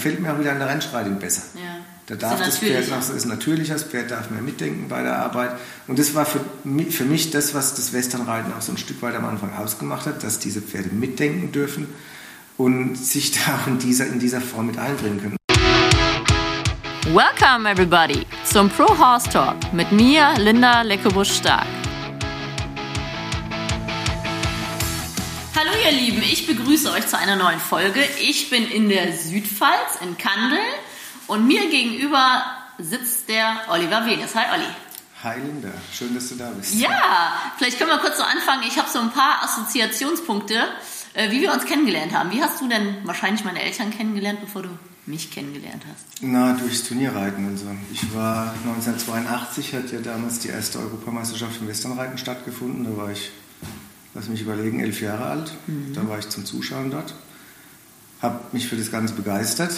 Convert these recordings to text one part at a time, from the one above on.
gefällt mir auch wieder an der Rennstreitung besser. Ja. Da darf das Pferd noch, ist natürlicher, das Pferd darf mehr mitdenken bei der Arbeit. Und das war für mich, für mich das, was das Westernreiten auch so ein Stück weit am Anfang ausgemacht hat, dass diese Pferde mitdenken dürfen und sich da auch in dieser, in dieser Form mit einbringen können. Welcome everybody zum Pro Horse Talk mit mir, Linda Leckebusch-Stark. Hallo ihr Lieben, ich begrüße euch zu einer neuen Folge. Ich bin in der Südpfalz, in Kandel und mir gegenüber sitzt der Oliver Venes. Hi Olli. Hi Linda, schön, dass du da bist. Ja, vielleicht können wir kurz so anfangen. Ich habe so ein paar Assoziationspunkte, äh, wie wir uns kennengelernt haben. Wie hast du denn wahrscheinlich meine Eltern kennengelernt, bevor du mich kennengelernt hast? Na, durchs Turnierreiten und so. Ich war 1982, hat ja damals die erste Europameisterschaft im Westernreiten stattgefunden. Da war ich, lass mich überlegen, elf Jahre alt. Mhm. Da war ich zum Zuschauen dort. Habe mich für das Ganze begeistert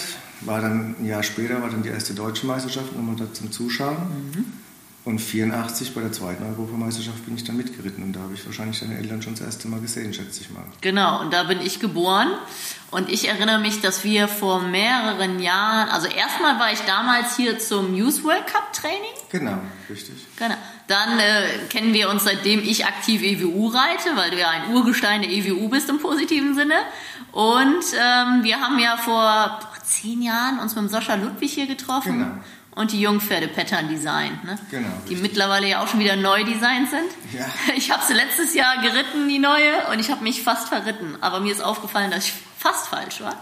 war dann ein Jahr später war dann die erste deutsche Meisterschaft nochmal da zum Zuschauen. Mhm. Und 84 bei der zweiten Europameisterschaft bin ich dann mitgeritten und da habe ich wahrscheinlich deine Eltern schon das erste Mal gesehen, schätze ich mal. Genau, und da bin ich geboren und ich erinnere mich, dass wir vor mehreren Jahren, also erstmal war ich damals hier zum News World Cup Training. Genau, richtig. Genau. Dann äh, kennen wir uns seitdem ich aktiv EWU reite, weil du ja ein Urgestein der EWU bist im positiven Sinne. Und ähm, wir haben ja vor zehn Jahren uns mit dem Sascha Ludwig hier getroffen. Genau. Und die Jungpferde Pattern Design, ne? genau, die richtig. mittlerweile ja auch schon wieder neu designt sind. Ja. Ich habe sie letztes Jahr geritten, die neue, und ich habe mich fast verritten. Aber mir ist aufgefallen, dass ich fast falsch war.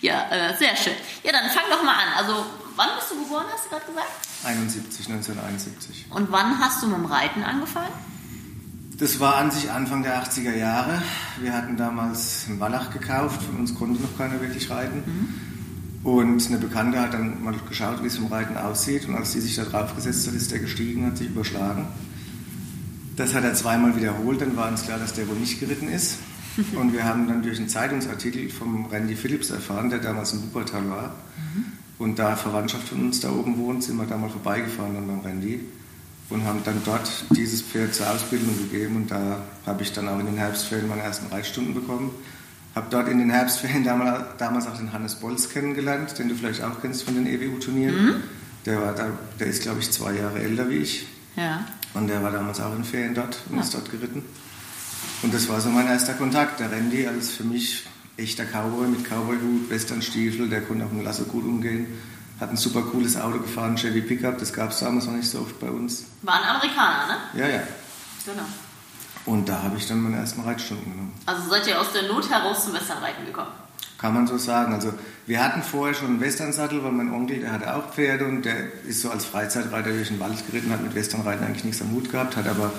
Ja, äh, sehr schön. Ja, dann fang doch mal an. Also, wann bist du geboren, hast du gerade gesagt? 71, 1971. Und wann hast du mit dem Reiten angefangen? Das war an sich Anfang der 80er Jahre. Wir hatten damals einen Wallach gekauft, von uns konnte noch keiner wirklich reiten. Mhm. Und eine Bekannte hat dann mal geschaut, wie es vom Reiten aussieht. Und als die sich da drauf gesetzt hat, ist der gestiegen, hat sich überschlagen. Das hat er zweimal wiederholt, dann war uns klar, dass der wohl nicht geritten ist. Und wir haben dann durch einen Zeitungsartikel vom Randy Phillips erfahren, der damals in Wuppertal war. Mhm. Und da Verwandtschaft von uns da oben wohnt, sind wir da mal vorbeigefahren dann beim Randy und haben dann dort dieses Pferd zur Ausbildung gegeben. Und da habe ich dann auch in den Herbstferien meine ersten Reitstunden bekommen. Habe dort in den Herbstferien damals auch den Hannes Bolz kennengelernt, den du vielleicht auch kennst von den EWU-Turnieren. Mhm. Der, war da, der ist, glaube ich, zwei Jahre älter wie ich. Ja. Und der war damals auch in Ferien dort und ja. ist dort geritten. Und das war so mein erster Kontakt. Der Randy als für mich echter Cowboy mit Cowboyhut, Westernstiefel, der konnte auch mit Lasso gut umgehen. Hat ein super cooles Auto gefahren, Chevy Pickup, das gab es damals noch nicht so oft bei uns. War ein Amerikaner, ne? Ja, ja. Genau. Und da habe ich dann meine ersten Reitstunden genommen. Also seid ihr aus der Not heraus zum Westernreiten gekommen? Kann man so sagen. Also wir hatten vorher schon einen Westernsattel, weil mein Onkel, der hatte auch Pferde und der ist so als Freizeitreiter durch den Wald geritten, hat mit Westernreiten eigentlich nichts am Hut gehabt, hat aber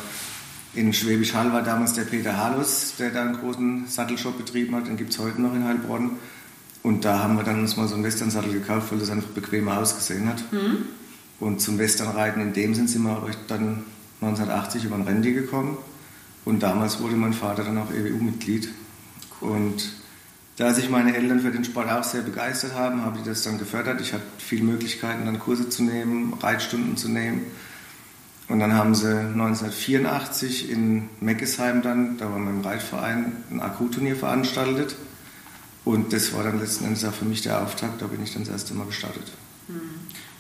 in Schwäbisch Hall war damals der Peter Halus, der da einen großen Sattelshop betrieben hat, den gibt es heute noch in Heilbronn. Und da haben wir dann uns mal so einen Westernsattel gekauft, weil das einfach bequemer ausgesehen hat. Mhm. Und zum Westernreiten in dem Sinn sind wir dann 1980 über den Randy gekommen. Und damals wurde mein Vater dann auch EWU-Mitglied. Und da sich meine Eltern für den Sport auch sehr begeistert haben, habe ich das dann gefördert. Ich hatte viele Möglichkeiten, dann Kurse zu nehmen, Reitstunden zu nehmen. Und dann haben sie 1984 in Meckesheim dann, da war mein Reitverein, ein Akkuturnier veranstaltet. Und das war dann letzten Endes auch für mich der Auftakt, da bin ich dann das erste Mal gestartet.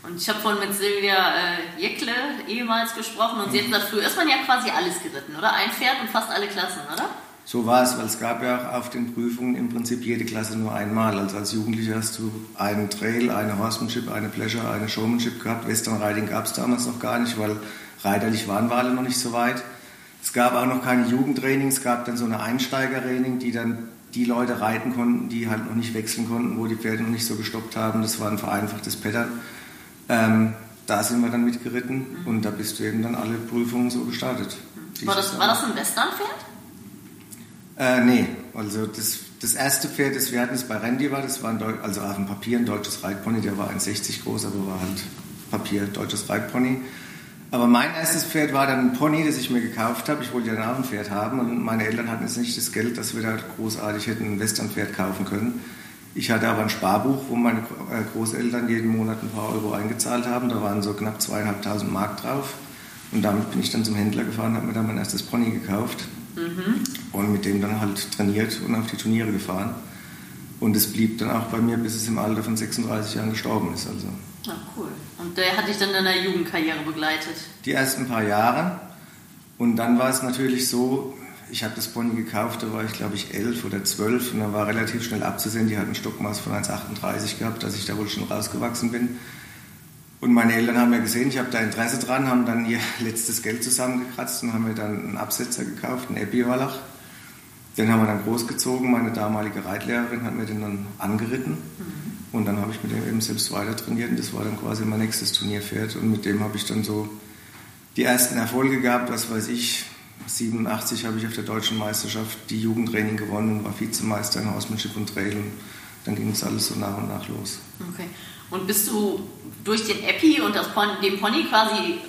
Und ich habe vorhin mit Silvia äh, Jeckle ehemals gesprochen und sie hat gesagt, früher ist man ja quasi alles geritten, oder? Ein Pferd und fast alle Klassen, oder? So war es, weil es gab ja auch auf den Prüfungen im Prinzip jede Klasse nur einmal. Also als Jugendlicher hast du einen Trail, eine Horsemanship, eine Pleasure, eine Showmanship gehabt. Western Riding gab es damals noch gar nicht, weil reiterlich waren wir alle noch nicht so weit. Es gab auch noch keine Jugendtraining, es gab dann so eine Einsteigertraining, die dann die Leute reiten konnten, die halt noch nicht wechseln konnten, wo die Pferde noch nicht so gestoppt haben. Das war ein vereinfachtes Pattern. Ähm, da sind wir dann mitgeritten mhm. und da bist du eben dann alle Prüfungen so gestartet. War das, war das ein Westernpferd? Äh, nee, also das, das erste Pferd, das wir hatten, das bei Randy war, das war ein Deu also auf dem Papier ein deutsches Reitpony, der war 1,60 groß, aber war halt Papier, deutsches Reitpony. Aber mein erstes Pferd war dann ein Pony, das ich mir gekauft habe. Ich wollte ja dann auch ein Pferd haben und meine Eltern hatten jetzt nicht das Geld, dass wir da großartig hätten ein Westernpferd kaufen können. Ich hatte aber ein Sparbuch, wo meine äh, Großeltern jeden Monat ein paar Euro eingezahlt haben. Da waren so knapp zweieinhalbtausend Mark drauf. Und damit bin ich dann zum Händler gefahren, habe mir dann mein erstes Pony gekauft mhm. und mit dem dann halt trainiert und auf die Turniere gefahren. Und es blieb dann auch bei mir, bis es im Alter von 36 Jahren gestorben ist. Also. Ja, cool. Und der hat dich dann in der Jugendkarriere begleitet? Die ersten paar Jahre. Und dann war es natürlich so, ich habe das Pony gekauft, da war ich glaube ich elf oder zwölf und dann war relativ schnell abzusehen, die hatten ein Stockmaß von 1,38 gehabt, dass ich da wohl schon rausgewachsen bin. Und meine Eltern haben ja gesehen, ich habe da Interesse dran, haben dann ihr letztes Geld zusammengekratzt und haben mir dann einen Absetzer gekauft, einen Epi-Wallach. Den haben wir dann großgezogen. Meine damalige Reitlehrerin hat mir den dann angeritten. Mhm. Und dann habe ich mit dem eben selbst weiter trainiert. Und das war dann quasi mein nächstes Turnierpferd. Und mit dem habe ich dann so die ersten Erfolge gehabt. Was weiß ich, 87 habe ich auf der deutschen Meisterschaft die Jugendtraining gewonnen und war Vizemeister in Horsemanship und Trail. Und dann ging es alles so nach und nach los. Okay. Und bist du durch den Epi und Pony, den Pony quasi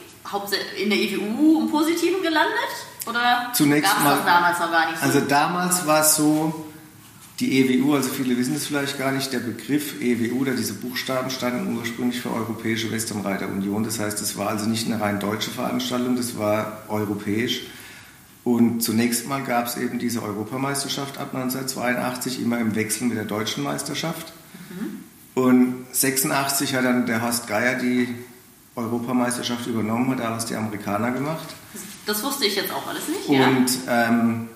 in der EWU im Positiven gelandet? Oder Zunächst mal, das damals noch gar nicht so? Also damals war es so, die EWU, also viele wissen es vielleicht gar nicht, der Begriff EWU oder diese Buchstaben standen ursprünglich für Europäische Westernreiter Union. Das heißt, es war also nicht eine rein deutsche Veranstaltung, das war europäisch. Und zunächst mal gab es eben diese Europameisterschaft ab 1982 immer im Wechsel mit der deutschen Meisterschaft. Mhm. Und 86 hat dann der Horst Geier die Europameisterschaft übernommen, hat daraus die Amerikaner gemacht. Das wusste ich jetzt auch alles nicht. Und ja. ähm,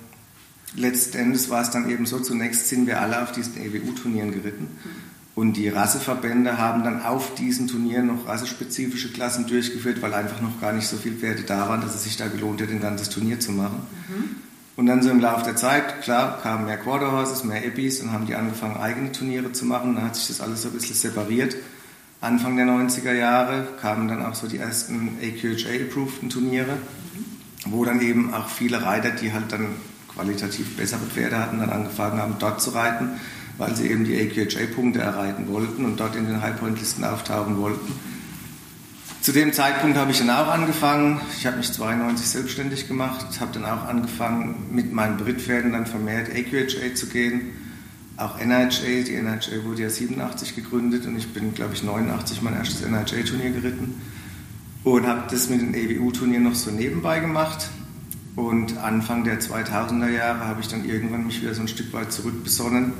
letztendlich war es dann eben so, zunächst sind wir alle auf diesen EWU-Turnieren geritten. Und die Rasseverbände haben dann auf diesen Turnieren noch rassespezifische Klassen durchgeführt, weil einfach noch gar nicht so viele Pferde da waren, dass es sich da gelohnt hätte, ein ganzes Turnier zu machen. Mhm. Und dann so im Laufe der Zeit, klar, kamen mehr Quarterhorses, mehr Eppis und haben die angefangen, eigene Turniere zu machen. Dann hat sich das alles so ein bisschen separiert. Anfang der 90er Jahre kamen dann auch so die ersten AQHA-approveden Turniere, mhm. wo dann eben auch viele Reiter, die halt dann qualitativ bessere Pferde hatten, dann angefangen haben, dort zu reiten, weil sie eben die AQHA-Punkte erreiten wollten und dort in den Highpoint-Listen auftauchen wollten. Zu dem Zeitpunkt habe ich dann auch angefangen. Ich habe mich 92 selbstständig gemacht, habe dann auch angefangen, mit meinen Brittpferden dann vermehrt AQHA zu gehen. Auch NHA, die NHA wurde ja 87 gegründet und ich bin, glaube ich, 89 mein erstes NHA-Turnier geritten und habe das mit den EWU-Turnieren noch so nebenbei gemacht. Und Anfang der 2000er Jahre habe ich dann irgendwann mich wieder so ein Stück weit zurückbesonnen.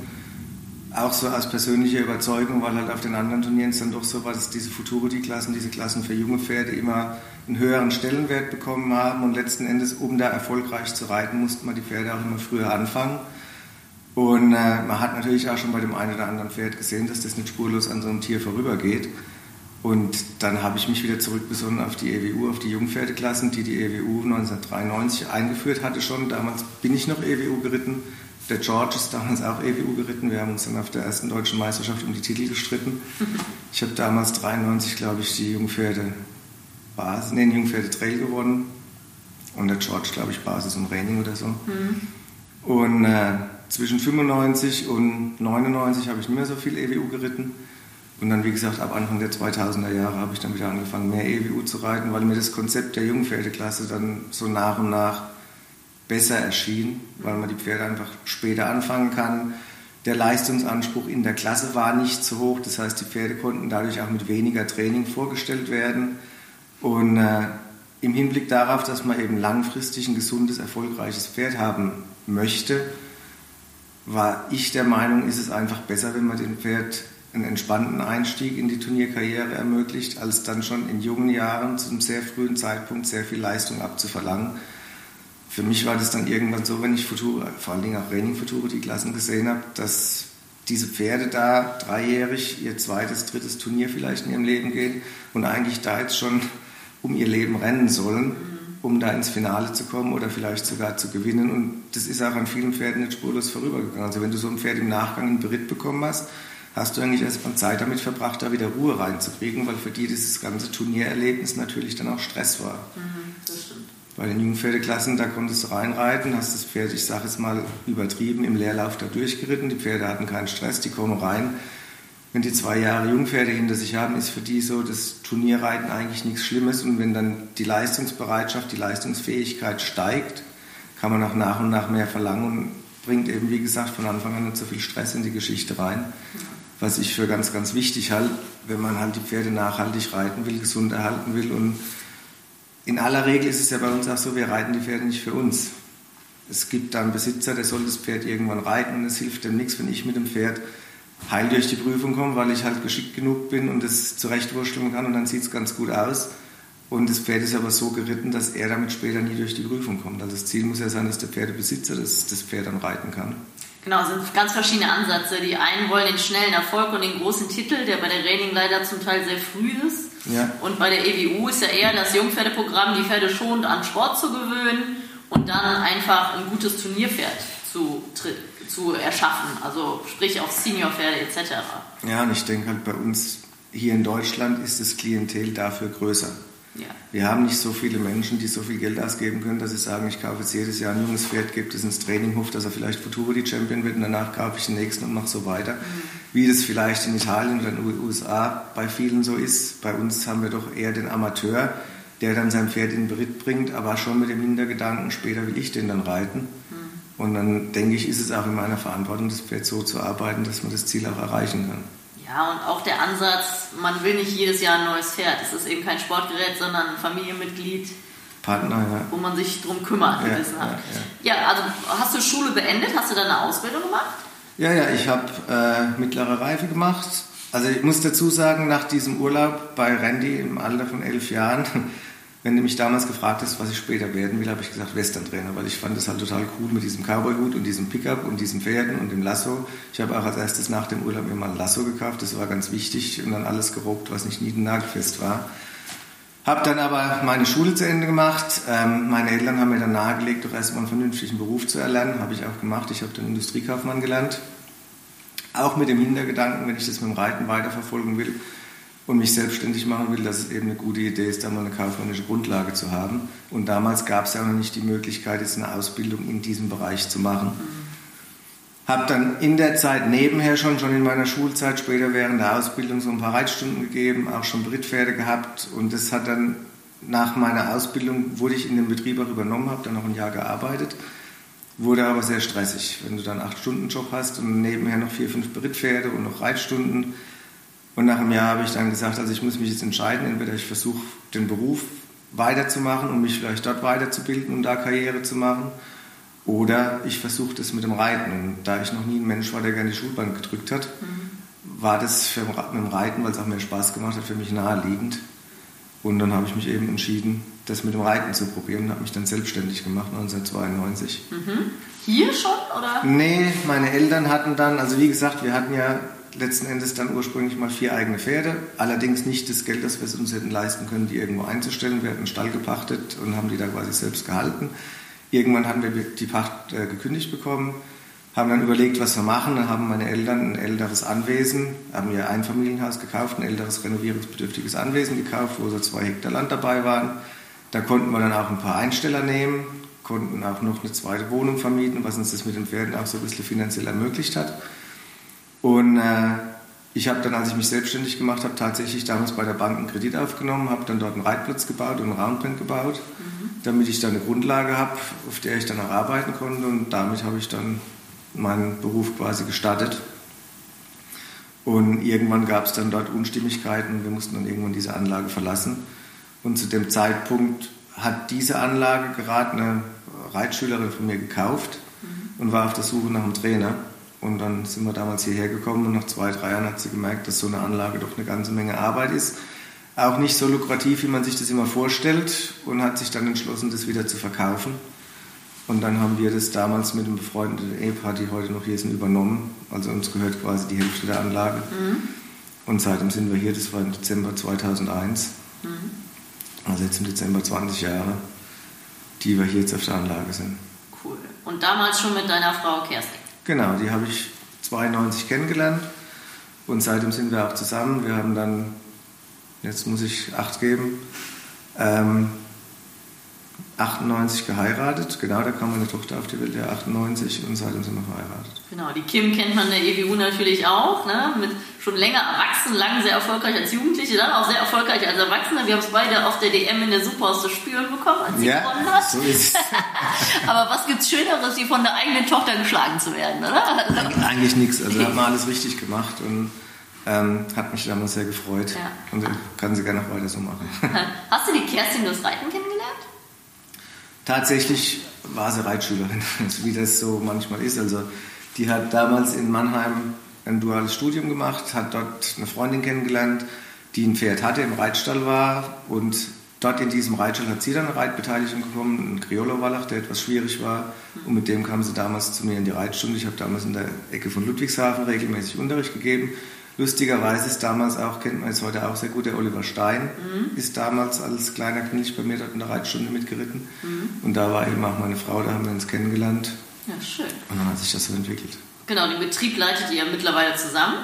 Auch so aus persönlicher Überzeugung, weil halt auf den anderen Turnieren es dann doch so war, dass diese Futurity-Klassen, diese Klassen für junge Pferde immer einen höheren Stellenwert bekommen haben. Und letzten Endes, um da erfolgreich zu reiten, mussten wir die Pferde auch immer früher anfangen. Und äh, man hat natürlich auch schon bei dem einen oder anderen Pferd gesehen, dass das nicht spurlos an so einem Tier vorübergeht. Und dann habe ich mich wieder zurückbesonnen auf die EWU, auf die Jungpferdeklassen, die die EWU 1993 eingeführt hatte schon. Damals bin ich noch EWU geritten. Der George ist damals auch EWU geritten. Wir haben uns dann auf der ersten deutschen Meisterschaft um die Titel gestritten. Ich habe damals 93, glaube ich, die Jungpferde Basis, nee, Jungpferde Trail gewonnen. Und der George, glaube ich, Basis und Training oder so. Mhm. Und äh, zwischen 95 und 99 habe ich nicht mehr so viel EWU geritten. Und dann, wie gesagt, ab Anfang der 2000er Jahre habe ich dann wieder angefangen, mehr EWU zu reiten, weil mir das Konzept der Jungpferdeklasse dann so nach und nach besser erschien, weil man die Pferde einfach später anfangen kann. Der Leistungsanspruch in der Klasse war nicht so hoch, das heißt, die Pferde konnten dadurch auch mit weniger Training vorgestellt werden. Und äh, im Hinblick darauf, dass man eben langfristig ein gesundes, erfolgreiches Pferd haben möchte, war ich der Meinung, ist es einfach besser, wenn man dem Pferd einen entspannten Einstieg in die Turnierkarriere ermöglicht, als dann schon in jungen Jahren zu einem sehr frühen Zeitpunkt sehr viel Leistung abzuverlangen. Für mich war das dann irgendwann so, wenn ich Futura, vor allen Dingen auch Raining Futura die Klassen gesehen habe, dass diese Pferde da dreijährig ihr zweites, drittes Turnier vielleicht in ihrem Leben gehen und eigentlich da jetzt schon um ihr Leben rennen sollen, um da ins Finale zu kommen oder vielleicht sogar zu gewinnen. Und das ist auch an vielen Pferden nicht spurlos vorübergegangen. Also wenn du so ein Pferd im Nachgang einen Beritt bekommen hast, hast du eigentlich erstmal Zeit damit verbracht, da wieder Ruhe reinzukriegen, weil für die dieses ganze Turniererlebnis natürlich dann auch Stress war. Mhm, das stimmt. Bei den Jungpferdeklassen, da konntest du reinreiten, hast das Pferd, ich sage es mal übertrieben, im Leerlauf da durchgeritten. Die Pferde hatten keinen Stress, die kommen rein. Wenn die zwei Jahre Jungpferde hinter sich haben, ist für die so das Turnierreiten eigentlich nichts Schlimmes. Und wenn dann die Leistungsbereitschaft, die Leistungsfähigkeit steigt, kann man auch nach und nach mehr verlangen und bringt eben, wie gesagt, von Anfang an nicht so viel Stress in die Geschichte rein. Was ich für ganz, ganz wichtig halte, wenn man halt die Pferde nachhaltig reiten will, gesund erhalten will. Und in aller Regel ist es ja bei uns auch so, wir reiten die Pferde nicht für uns. Es gibt da einen Besitzer, der soll das Pferd irgendwann reiten und es hilft dem nichts, wenn ich mit dem Pferd heil durch die Prüfung komme, weil ich halt geschickt genug bin und das zurechtwursteln kann und dann sieht es ganz gut aus. Und das Pferd ist aber so geritten, dass er damit später nie durch die Prüfung kommt. Also das Ziel muss ja sein, dass der Pferdebesitzer das, das Pferd dann reiten kann. Genau, es sind ganz verschiedene Ansätze. Die einen wollen den schnellen Erfolg und den großen Titel, der bei der Training leider zum Teil sehr früh ist. Ja. Und bei der EWU ist ja eher das Jungpferdeprogramm, die Pferde schonend an Sport zu gewöhnen und dann einfach ein gutes Turnierpferd zu, zu erschaffen. Also sprich auf Seniorpferde etc. Ja, und ich denke halt bei uns hier in Deutschland ist das Klientel dafür größer. Ja. Wir haben nicht so viele Menschen, die so viel Geld ausgeben können, dass sie sagen, ich kaufe jetzt jedes Jahr ein junges Pferd, gebe es ins Training, hoffe, dass er vielleicht Futuro die Champion wird und danach kaufe ich den nächsten und mache so weiter. Mhm. Wie das vielleicht in Italien oder in den USA bei vielen so ist. Bei uns haben wir doch eher den Amateur, der dann sein Pferd in den Beritt bringt, aber schon mit dem Hintergedanken, später will ich den dann reiten. Mhm. Und dann denke ich, ist es auch in meiner Verantwortung, das Pferd so zu arbeiten, dass man das Ziel auch erreichen kann. Ja, und auch der Ansatz, man will nicht jedes Jahr ein neues Pferd. Es ist eben kein Sportgerät, sondern ein Familienmitglied, Partner, ja. wo man sich drum kümmert. Ja, ja, ja, also hast du Schule beendet? Hast du deine Ausbildung gemacht? Ja, ja, ich habe äh, mittlere Reife gemacht. Also ich muss dazu sagen, nach diesem Urlaub bei Randy im Alter von elf Jahren wenn du mich damals gefragt hast, was ich später werden will, habe ich gesagt Western-Trainer, weil ich fand das halt total cool mit diesem Cowboy-Hut und diesem Pickup und diesen Pferden und dem Lasso. Ich habe auch als erstes nach dem Urlaub mir mal ein Lasso gekauft, das war ganz wichtig und dann alles gerobbt, was nicht niedennagelfest war. Habe dann aber meine Schule zu Ende gemacht. Ähm, meine Eltern haben mir dann nahegelegt, doch erstmal einen vernünftigen Beruf zu erlernen. Habe ich auch gemacht. Ich habe dann Industriekaufmann gelernt. Auch mit dem Hintergedanken, wenn ich das mit dem Reiten weiterverfolgen will, und mich selbstständig machen will, dass es eben eine gute Idee ist, da mal eine kaufmännische Grundlage zu haben. Und damals gab es ja noch nicht die Möglichkeit, jetzt eine Ausbildung in diesem Bereich zu machen. Mhm. Habe dann in der Zeit nebenher schon, schon in meiner Schulzeit, später während der Ausbildung so ein paar Reitstunden gegeben, auch schon Brittpferde gehabt. Und das hat dann nach meiner Ausbildung, wurde ich in den Betrieb auch übernommen, habe dann noch ein Jahr gearbeitet. Wurde aber sehr stressig, wenn du dann acht Stunden Job hast und nebenher noch vier, fünf Brittpferde und noch Reitstunden und nach einem Jahr habe ich dann gesagt, also ich muss mich jetzt entscheiden, entweder ich versuche den Beruf weiterzumachen und mich vielleicht dort weiterzubilden und da Karriere zu machen, oder ich versuche das mit dem Reiten. Und da ich noch nie ein Mensch war, der gerne die Schulbank gedrückt hat, mhm. war das für, mit dem Reiten, weil es auch mehr Spaß gemacht hat, für mich naheliegend. Und dann habe ich mich eben entschieden, das mit dem Reiten zu probieren und habe mich dann selbstständig gemacht 1992. Mhm. Hier schon oder? Nee, meine Eltern hatten dann, also wie gesagt, wir hatten ja letzten Endes dann ursprünglich mal vier eigene Pferde, allerdings nicht das Geld, das wir uns hätten leisten können, die irgendwo einzustellen. Wir hatten einen Stall gepachtet und haben die da quasi selbst gehalten. Irgendwann haben wir die Pacht äh, gekündigt bekommen, haben dann überlegt, was wir machen. Dann haben meine Eltern ein älteres Anwesen, haben ihr Einfamilienhaus gekauft, ein älteres renovierungsbedürftiges Anwesen gekauft, wo so zwei Hektar Land dabei waren. Da konnten wir dann auch ein paar Einsteller nehmen, konnten auch noch eine zweite Wohnung vermieten, was uns das mit den Pferden auch so ein bisschen finanziell ermöglicht hat. Und äh, ich habe dann, als ich mich selbstständig gemacht habe, tatsächlich damals bei der Bank einen Kredit aufgenommen, habe dann dort einen Reitplatz gebaut und einen Roundpen gebaut, mhm. damit ich da eine Grundlage habe, auf der ich dann auch arbeiten konnte. Und damit habe ich dann meinen Beruf quasi gestartet. Und irgendwann gab es dann dort Unstimmigkeiten. Wir mussten dann irgendwann diese Anlage verlassen. Und zu dem Zeitpunkt hat diese Anlage gerade eine Reitschülerin von mir gekauft mhm. und war auf der Suche nach einem Trainer. Und dann sind wir damals hierher gekommen und nach zwei, drei Jahren hat sie gemerkt, dass so eine Anlage doch eine ganze Menge Arbeit ist. Auch nicht so lukrativ, wie man sich das immer vorstellt und hat sich dann entschlossen, das wieder zu verkaufen. Und dann haben wir das damals mit dem befreundeten Ehepaar, die heute noch hier sind, übernommen. Also uns gehört quasi die Hälfte der Anlage. Mhm. Und seitdem sind wir hier, das war im Dezember 2001. Mhm. Also jetzt im Dezember 20 Jahre, die wir hier jetzt auf der Anlage sind. Cool. Und damals schon mit deiner Frau Kerstin? Genau, die habe ich 92 kennengelernt und seitdem sind wir auch zusammen. Wir haben dann, jetzt muss ich acht geben, ähm, 98 geheiratet. Genau, da kam meine Tochter auf die Welt, ja 98 und seitdem sind wir verheiratet. Genau, die Kim kennt man in der EWU natürlich auch, ne? mit schon länger erwachsen, lang sehr erfolgreich als Jugendliche, dann auch sehr erfolgreich als Erwachsene. Wir haben es beide auf der DM in der Superhaus zu spüren bekommen, als sie ja, gewonnen hat. So ist Aber was gibt es Schöneres, wie von der eigenen Tochter geschlagen zu werden, oder? Also Eigentlich nichts, also hat man alles richtig gemacht und ähm, hat mich damals sehr gefreut ja. und kann sie gerne noch weiter so machen. Hast du die Kerstin durchs Reiten kennengelernt? Tatsächlich war sie Reitschülerin, wie das so manchmal ist. Also die hat damals in Mannheim ein duales Studium gemacht, hat dort eine Freundin kennengelernt, die ein Pferd hatte, im Reitstall war und dort in diesem Reitstall hat sie dann eine Reitbeteiligung bekommen, einen Criollo-Wallach, der etwas schwierig war und mit dem kam sie damals zu mir in die Reitstunde. Ich habe damals in der Ecke von Ludwigshafen regelmäßig Unterricht gegeben. Lustigerweise ist damals auch, kennt man jetzt heute auch sehr gut, der Oliver Stein, mhm. ist damals als kleiner Knilch bei mir dort in der Reitstunde mitgeritten. Mhm. Und da war eben auch meine Frau, da haben wir uns kennengelernt. Ja, schön. Und dann hat sich das so entwickelt. Genau, den Betrieb leitet ihr mittlerweile zusammen.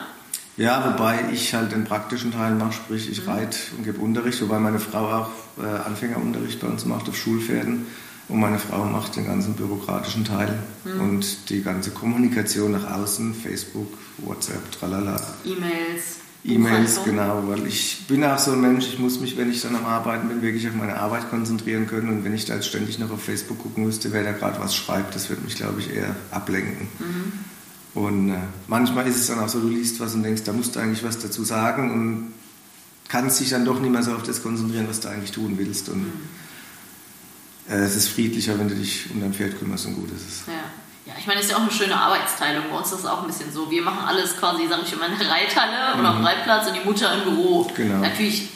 Ja, wobei ich halt den praktischen Teil mache, sprich ich mhm. reite und gebe Unterricht, wobei meine Frau auch äh, Anfängerunterricht bei uns macht auf Schulpferden und meine Frau macht den ganzen bürokratischen Teil mhm. und die ganze Kommunikation nach außen, Facebook, WhatsApp, tralala. E-Mails. E-Mails, genau, weil ich bin auch so ein Mensch, ich muss mich, wenn ich dann am Arbeiten bin, wirklich auf meine Arbeit konzentrieren können und wenn ich da jetzt ständig noch auf Facebook gucken müsste, wer da gerade was schreibt, das würde mich, glaube ich, eher ablenken. Mhm. Und äh, manchmal ist es dann auch so, du liest was und denkst, da musst du eigentlich was dazu sagen und kannst dich dann doch nicht mehr so auf das konzentrieren, was du eigentlich tun willst. Und mhm. Es ist friedlicher, wenn du dich um dein Pferd kümmerst und gut ist es. Ja. Ja, ich meine, es ist ja auch eine schöne Arbeitsteilung. Bei uns ist es auch ein bisschen so. Wir machen alles quasi, sage ich immer, in der Reithalle mhm. oder am Reitplatz und die Mutter im Büro. Genau. Natürlich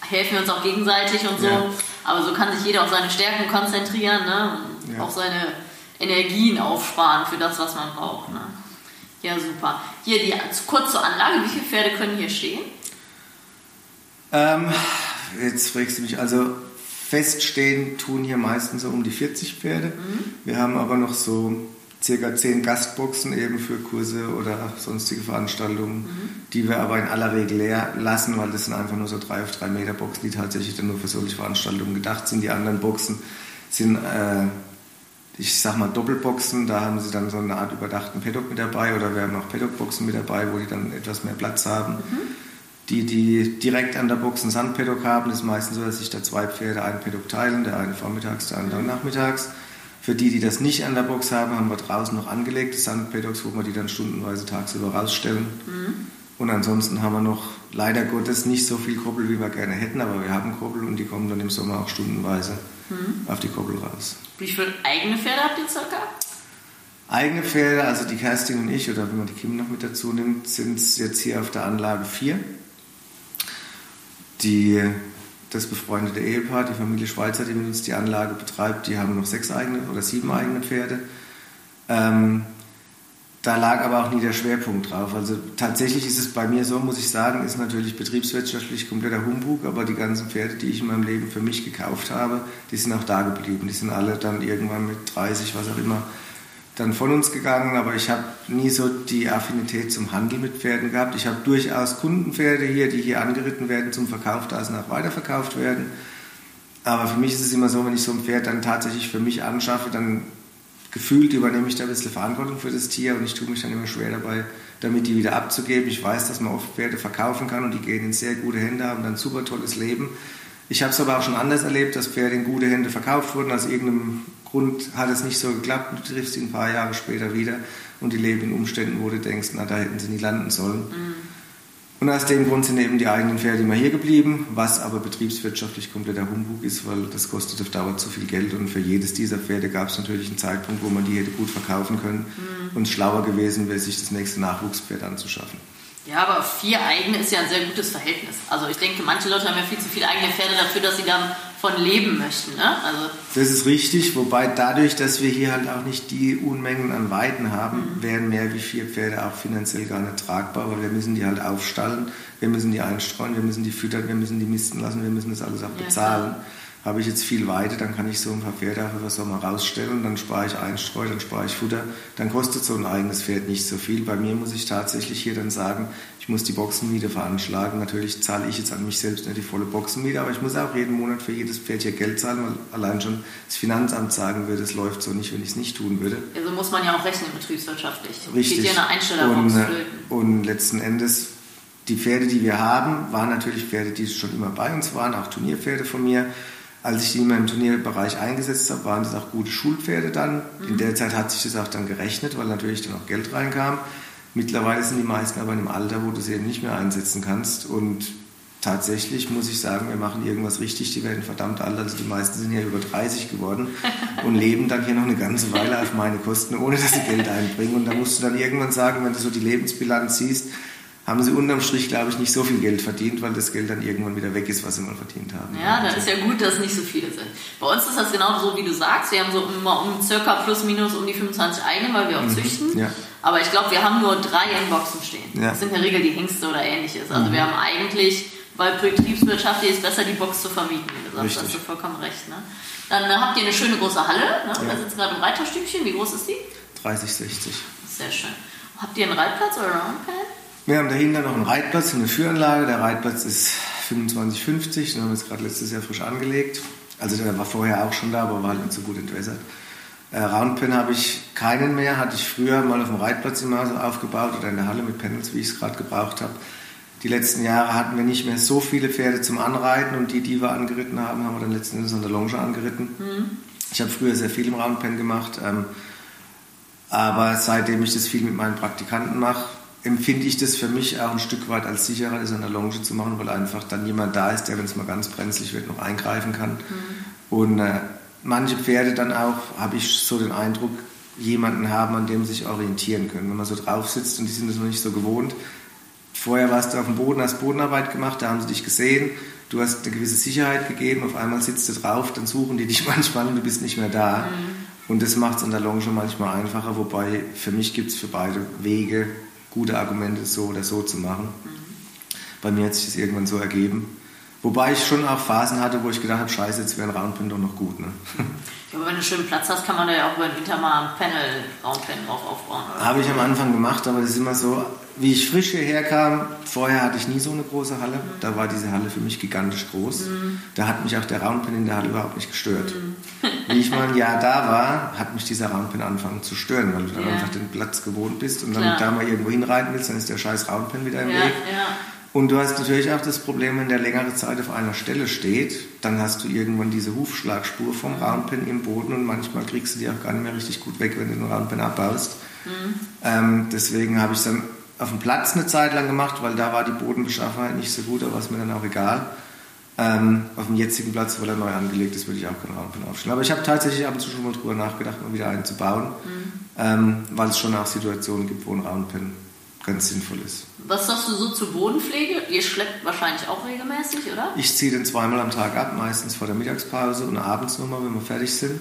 helfen wir uns auch gegenseitig und so. Ja. Aber so kann sich jeder auf seine Stärken konzentrieren ne? und ja. auch seine Energien aufsparen für das, was man braucht. Ne? Ja, super. Hier die kurz zur Anlage. Wie viele Pferde können hier stehen? Ähm, jetzt fragst du mich, also feststehen tun hier meistens so um die 40 Pferde. Mhm. Wir haben aber noch so circa 10 Gastboxen eben für Kurse oder sonstige Veranstaltungen, mhm. die wir aber in aller Regel leer lassen, weil das sind einfach nur so 3 auf 3 Meter Boxen, die tatsächlich dann nur für solche Veranstaltungen gedacht sind. Die anderen Boxen sind äh, ich sag mal Doppelboxen, da haben sie dann so eine Art überdachten Paddock mit dabei oder wir haben auch Paddockboxen mit dabei, wo die dann etwas mehr Platz haben. Mhm. Die, die direkt an der Box einen Sandpaddock haben, ist meistens so, dass sich da zwei Pferde einen Paddock teilen, der eine vormittags, der andere nachmittags. Für die, die das nicht an der Box haben, haben wir draußen noch angelegte Sandpaddocks, wo wir die dann stundenweise tagsüber rausstellen. Mhm. Und ansonsten haben wir noch leider Gottes nicht so viel Koppel, wie wir gerne hätten, aber wir haben Koppel und die kommen dann im Sommer auch stundenweise mhm. auf die Koppel raus. Wie viele eigene Pferde habt ihr circa? Eigene Pferde, also die Kerstin und ich, oder wenn man die Kim noch mit dazu nimmt, sind es jetzt hier auf der Anlage vier. Die, das befreundete Ehepaar, die Familie Schweizer, die mit uns die Anlage betreibt, die haben noch sechs eigene oder sieben eigene Pferde. Ähm, da lag aber auch nie der Schwerpunkt drauf. Also tatsächlich ist es bei mir so, muss ich sagen, ist natürlich betriebswirtschaftlich kompletter Humbug, aber die ganzen Pferde, die ich in meinem Leben für mich gekauft habe, die sind auch da geblieben. Die sind alle dann irgendwann mit 30, was auch immer, dann von uns gegangen, aber ich habe nie so die Affinität zum Handel mit Pferden gehabt. Ich habe durchaus Kundenpferde hier, die hier angeritten werden zum Verkauf, da sie auch weiterverkauft werden. Aber für mich ist es immer so, wenn ich so ein Pferd dann tatsächlich für mich anschaffe, dann gefühlt übernehme ich da ein bisschen Verantwortung für das Tier und ich tue mich dann immer schwer dabei, damit die wieder abzugeben. Ich weiß, dass man oft Pferde verkaufen kann und die gehen in sehr gute Hände, haben dann ein super tolles Leben. Ich habe es aber auch schon anders erlebt, dass Pferde in gute Hände verkauft wurden. Aus irgendeinem Grund hat es nicht so geklappt. Du triffst sie ein paar Jahre später wieder und die leben in Umständen, wo du denkst, na, da hätten sie nie landen sollen. Mhm. Und aus dem Grund sind eben die eigenen Pferde immer hier geblieben, was aber betriebswirtschaftlich kompletter Humbug ist, weil das kostet auf Dauer zu viel Geld und für jedes dieser Pferde gab es natürlich einen Zeitpunkt, wo man die hätte gut verkaufen können mhm. und schlauer gewesen wäre, sich das nächste Nachwuchspferd anzuschaffen. Ja, aber vier eigene ist ja ein sehr gutes Verhältnis. Also ich denke, manche Leute haben ja viel zu viele eigene Pferde dafür, dass sie dann von leben möchten. Ne? Also das ist richtig, wobei dadurch, dass wir hier halt auch nicht die Unmengen an Weiden haben, mhm. wären mehr wie vier Pferde auch finanziell gar nicht tragbar, weil wir müssen die halt aufstallen, wir müssen die einstreuen, wir müssen die füttern, wir müssen die misten lassen, wir müssen das alles auch bezahlen. Ja, habe ich jetzt viel Weide, dann kann ich so ein paar Pferde auch über Sommer rausstellen, dann spare ich Einstreu, dann spare ich Futter, dann kostet so ein eigenes Pferd nicht so viel. Bei mir muss ich tatsächlich hier dann sagen, ich muss die Boxenmiete veranschlagen. Natürlich zahle ich jetzt an mich selbst nicht die volle Boxenmiete, aber ich muss auch jeden Monat für jedes Pferd hier Geld zahlen, weil allein schon das Finanzamt sagen würde, es läuft so nicht, wenn ich es nicht tun würde. Also muss man ja auch rechnen betriebswirtschaftlich. Richtig. Geht ja eine Einstellerbox und, und letzten Endes die Pferde, die wir haben, waren natürlich Pferde, die schon immer bei uns waren, auch Turnierpferde von mir. Als ich die in meinem Turnierbereich eingesetzt habe, waren das auch gute Schulpferde dann. Mhm. In der Zeit hat sich das auch dann gerechnet, weil natürlich dann auch Geld reinkam. Mittlerweile sind die meisten aber in einem Alter, wo du sie eben nicht mehr einsetzen kannst. Und tatsächlich muss ich sagen, wir machen irgendwas richtig, die werden verdammt alt. Also die meisten sind ja über 30 geworden und leben dann hier noch eine ganze Weile auf meine Kosten, ohne dass sie Geld einbringen. Und da musst du dann irgendwann sagen, wenn du so die Lebensbilanz siehst, haben sie unterm Strich, glaube ich, nicht so viel Geld verdient, weil das Geld dann irgendwann wieder weg ist, was sie mal verdient haben. Ja, dann ist ja gut, dass nicht so viele sind. Bei uns ist das genau so, wie du sagst. Wir haben so immer um circa plus minus um die 25 eigene, weil wir auch mhm. züchten. Ja. Aber ich glaube, wir haben nur drei in Boxen stehen. Ja. Das sind in der Regel die Hengste oder ähnliches. Also mhm. wir haben eigentlich weil Betriebswirtschaft ist besser, die Box zu vermieten. Wie gesagt, hast du vollkommen recht. Ne? Dann äh, habt ihr eine schöne große Halle. Ne? Ja. Da sitzt gerade ein Reiterstübchen. Wie groß ist die? 30, 60. Sehr schön. Habt ihr einen Reitplatz oder Roundpen? Wir haben dahinter noch einen Reitplatz und eine Führanlage. Der Reitplatz ist 25,50. Den haben wir jetzt gerade letztes Jahr frisch angelegt. Also der war vorher auch schon da, aber war halt nicht so gut entwässert. Äh, Roundpen habe ich keinen mehr. Hatte ich früher mal auf dem Reitplatz immer so aufgebaut oder in der Halle mit Panels, wie ich es gerade gebraucht habe. Die letzten Jahre hatten wir nicht mehr so viele Pferde zum Anreiten und die, die wir angeritten haben, haben wir dann letzten Endes an der Longe angeritten. Mhm. Ich habe früher sehr viel im Roundpen gemacht, ähm, aber seitdem ich das viel mit meinen Praktikanten mache, empfinde ich das für mich auch ein Stück weit als sicherer, das an der Longe zu machen, weil einfach dann jemand da ist, der, wenn es mal ganz brenzlig wird, noch eingreifen kann. Mhm. Und äh, manche Pferde dann auch, habe ich so den Eindruck, jemanden haben, an dem sie sich orientieren können. Wenn man so drauf sitzt und die sind das noch nicht so gewohnt, Vorher warst du auf dem Boden, hast Bodenarbeit gemacht, da haben sie dich gesehen, du hast eine gewisse Sicherheit gegeben, auf einmal sitzt du drauf, dann suchen die dich manchmal und du bist nicht mehr da. Mhm. Und das macht es an der Longe manchmal einfacher, wobei für mich gibt es für beide Wege gute Argumente, so oder so zu machen. Mhm. Bei mir hat sich das irgendwann so ergeben. Wobei ich schon auch Phasen hatte, wo ich gedacht habe, scheiße, jetzt wäre ein Roundpen doch noch gut. Ne? Aber wenn du einen schönen Platz hast, kann man da ja auch über den Winter mal ein Panel, Roundpen drauf aufbauen. Habe ich am Anfang gemacht, aber das ist immer so, wie ich frisch hierher kam, vorher hatte ich nie so eine große Halle. Mhm. Da war diese Halle für mich gigantisch groß. Mhm. Da hat mich auch der Roundpen in der Halle überhaupt nicht gestört. Mhm. wie ich mal ein Jahr da war, hat mich dieser Roundpen angefangen zu stören, weil du dann ja. einfach den Platz gewohnt bist und dann da mal irgendwo hinreiten willst, dann ist der scheiß Roundpen wieder im ja, Weg. Ja. Und du hast natürlich auch das Problem, wenn der längere Zeit auf einer Stelle steht, dann hast du irgendwann diese Hufschlagspur vom Roundpen im Boden und manchmal kriegst du die auch gar nicht mehr richtig gut weg, wenn du den Roundpen abbaust. Mhm. Ähm, deswegen habe ich dann auf dem Platz eine Zeit lang gemacht, weil da war die Bodenbeschaffenheit nicht so gut, war es mir dann auch egal. Ähm, auf dem jetzigen Platz, wo er neu angelegt ist, würde ich auch keinen Roundpen aufstellen. Aber ich habe tatsächlich ab und zu schon mal drüber nachgedacht, mal wieder einen zu bauen, mhm. ähm, weil es schon auch Situationen gibt, wo ein Roundpen ganz sinnvoll ist. Was sagst du so zur Bodenpflege? Ihr schleppt wahrscheinlich auch regelmäßig, oder? Ich ziehe den zweimal am Tag ab, meistens vor der Mittagspause und abends nochmal, wenn wir fertig sind.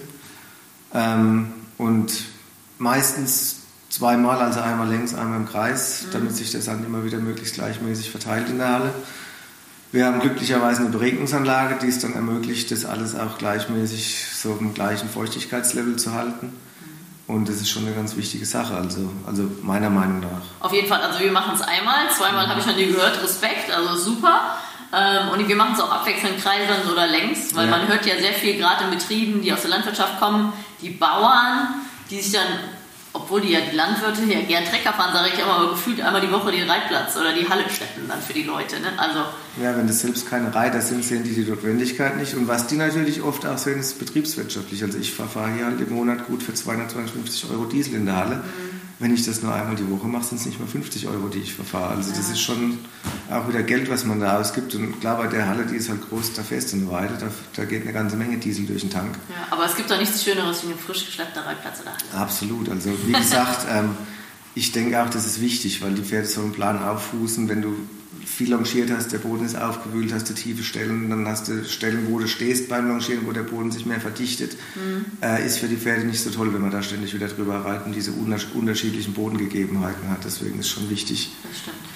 Ähm, und meistens zweimal, also einmal längs, einmal im Kreis, mhm. damit sich der Sand immer wieder möglichst gleichmäßig verteilt in der Halle. Wir haben glücklicherweise eine Beregnungsanlage, die es dann ermöglicht, das alles auch gleichmäßig so auf dem gleichen Feuchtigkeitslevel zu halten. Und das ist schon eine ganz wichtige Sache, also, also meiner Meinung nach. Auf jeden Fall, also wir machen es einmal, zweimal habe ich noch nie gehört, Respekt, also super. Ähm, und wir machen es auch abwechselnd kreiselnd oder längs, weil ja. man hört ja sehr viel, gerade in Betrieben, die aus der Landwirtschaft kommen, die Bauern, die sich dann obwohl die ja die Landwirte ja gern Trecker fahren, sage ich immer, gefühlt einmal die Woche den Reitplatz oder die Halle schleppen dann für die Leute. Ne? Also, ja, wenn das selbst keine Reiter sind, sehen die die Notwendigkeit nicht. Und was die natürlich oft auch sehen, ist betriebswirtschaftlich. Also ich fahre hier halt im Monat gut für 252 Euro Diesel in der Halle. Mhm wenn ich das nur einmal die Woche mache, sind es nicht mehr 50 Euro, die ich verfahre. Also das ist schon auch wieder Geld, was man da ausgibt. Und klar, bei der Halle, die ist halt groß, da fährst du eine Weile, da, da geht eine ganze Menge Diesel durch den Tank. Ja, aber es gibt doch nichts Schöneres wie ein frisch geschleppter Reitplatz in der Halle. Absolut. Also wie gesagt, ähm, ich denke auch, das ist wichtig, weil die Pferde so einen Plan auffußen, wenn du viel longiert hast, der Boden ist aufgewühlt, hast du tiefe Stellen, dann hast du Stellen, wo du stehst beim Longieren, wo der Boden sich mehr verdichtet, mhm. äh, ist für die Pferde nicht so toll, wenn man da ständig wieder drüber reiten, diese unterschiedlichen Bodengegebenheiten hat. Deswegen ist schon wichtig,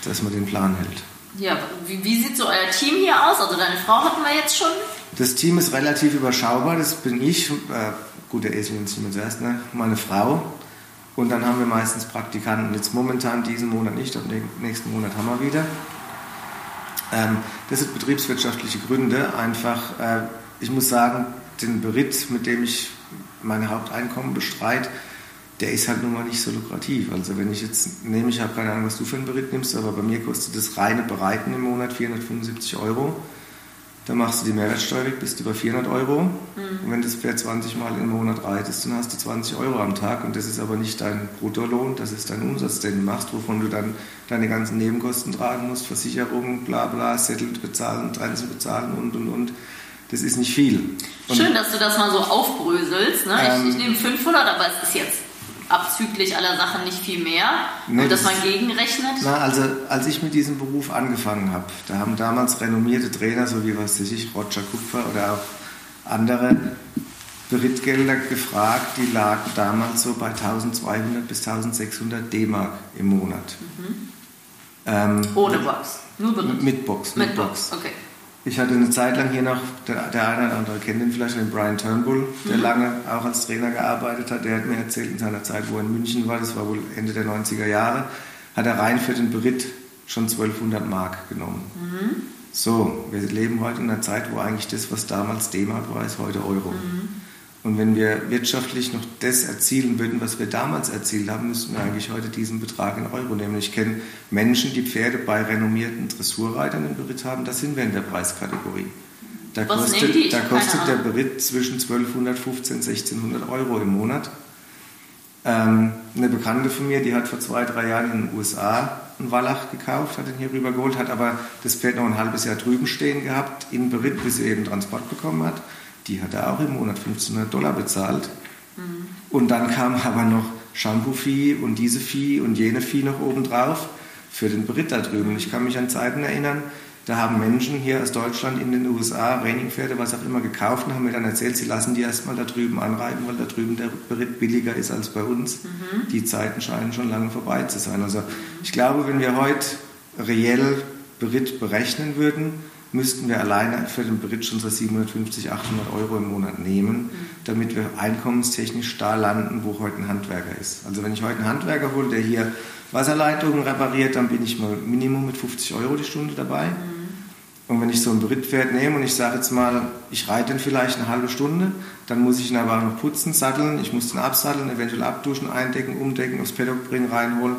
das dass man den Plan hält. Ja, wie, wie, sieht so euer Team hier aus? Also deine Frau hatten wir jetzt schon. Das Team ist relativ überschaubar, das bin ich, äh, gut, der Esel und Simon zuerst, ne? meine Frau. Und dann haben wir meistens Praktikanten. Jetzt momentan diesen Monat nicht, ab nächsten Monat haben wir wieder. Ähm, das sind betriebswirtschaftliche Gründe. Einfach, äh, ich muss sagen, den Beritt, mit dem ich mein Haupteinkommen bestreite, der ist halt nun mal nicht so lukrativ. Also wenn ich jetzt nehme, ich habe keine Ahnung, was du für einen Beritt nimmst, aber bei mir kostet das reine Bereiten im Monat 475 Euro. Dann machst du die Mehrwertsteuer weg, bist du über 400 Euro. Mhm. Und wenn das Pferd 20 Mal im Monat reitest, dann hast du 20 Euro am Tag. Und das ist aber nicht dein Bruttolohn, das ist dein Umsatz, den du machst, wovon du dann deine ganzen Nebenkosten tragen musst, Versicherung, bla bla, Settel bezahlen, Trenzen bezahlen und und und. Das ist nicht viel. Und Schön, dass du das mal so aufbröselst. Ne? Ähm, ich, ich nehme 500, aber es ist jetzt abzüglich aller Sachen nicht viel mehr nee, und dass man gegenrechnet? Na, also als ich mit diesem Beruf angefangen habe, da haben damals renommierte Trainer, so wie was weiß ich, Roger Kupfer oder auch andere Berittgelder gefragt, die lagen damals so bei 1200 bis 1600 D-Mark im Monat. Mhm. Ähm, Ohne Box, nur Beritt? Mit Box. Mit, mit Box. Box, okay. Ich hatte eine Zeit lang hier noch, der, der eine oder andere kennt ihn vielleicht, den Brian Turnbull, der mhm. lange auch als Trainer gearbeitet hat. Der hat mir erzählt, in seiner Zeit, wo er in München war, das war wohl Ende der 90er Jahre, hat er rein für den Beritt schon 1200 Mark genommen. Mhm. So, wir leben heute in einer Zeit, wo eigentlich das, was damals D-Mark war, ist heute Euro. Mhm. Und wenn wir wirtschaftlich noch das erzielen würden, was wir damals erzielt haben, müssten wir eigentlich heute diesen Betrag in Euro nehmen. Ich kenne Menschen, die Pferde bei renommierten Dressurreitern im Beritt haben, da sind wir in der Preiskategorie. Da was kostet, da kostet der Beritt zwischen 1215 und 1600 Euro im Monat. Ähm, eine Bekannte von mir, die hat vor zwei, drei Jahren in den USA einen Wallach gekauft, hat ihn hier rüber geholt, hat aber das Pferd noch ein halbes Jahr drüben stehen gehabt, in Beritt, bis sie eben Transport bekommen hat die hat er auch im Monat 1500 Dollar bezahlt. Mhm. Und dann kam aber noch Shampoo-Fee und diese Fee und jene Fee noch obendrauf für den Brit da drüben. Und ich kann mich an Zeiten erinnern, da haben Menschen hier aus Deutschland in den USA Trainingpferde, was auch immer, gekauft und haben mir dann erzählt, sie lassen die erstmal da drüben anreiten, weil da drüben der Brit billiger ist als bei uns. Mhm. Die Zeiten scheinen schon lange vorbei zu sein. Also ich glaube, wenn wir heute reell Brit berechnen würden, müssten wir alleine für den schon so 750, 800 Euro im Monat nehmen, damit wir einkommenstechnisch da landen, wo heute ein Handwerker ist. Also wenn ich heute einen Handwerker hole, der hier Wasserleitungen repariert, dann bin ich mal Minimum mit 50 Euro die Stunde dabei. Und wenn ich so ein Berittpferd nehme und ich sage jetzt mal, ich reite den vielleicht eine halbe Stunde, dann muss ich ihn aber auch noch putzen, satteln, ich muss den absatteln, eventuell abduschen, eindecken, umdecken, aufs Paddock bringen, reinholen.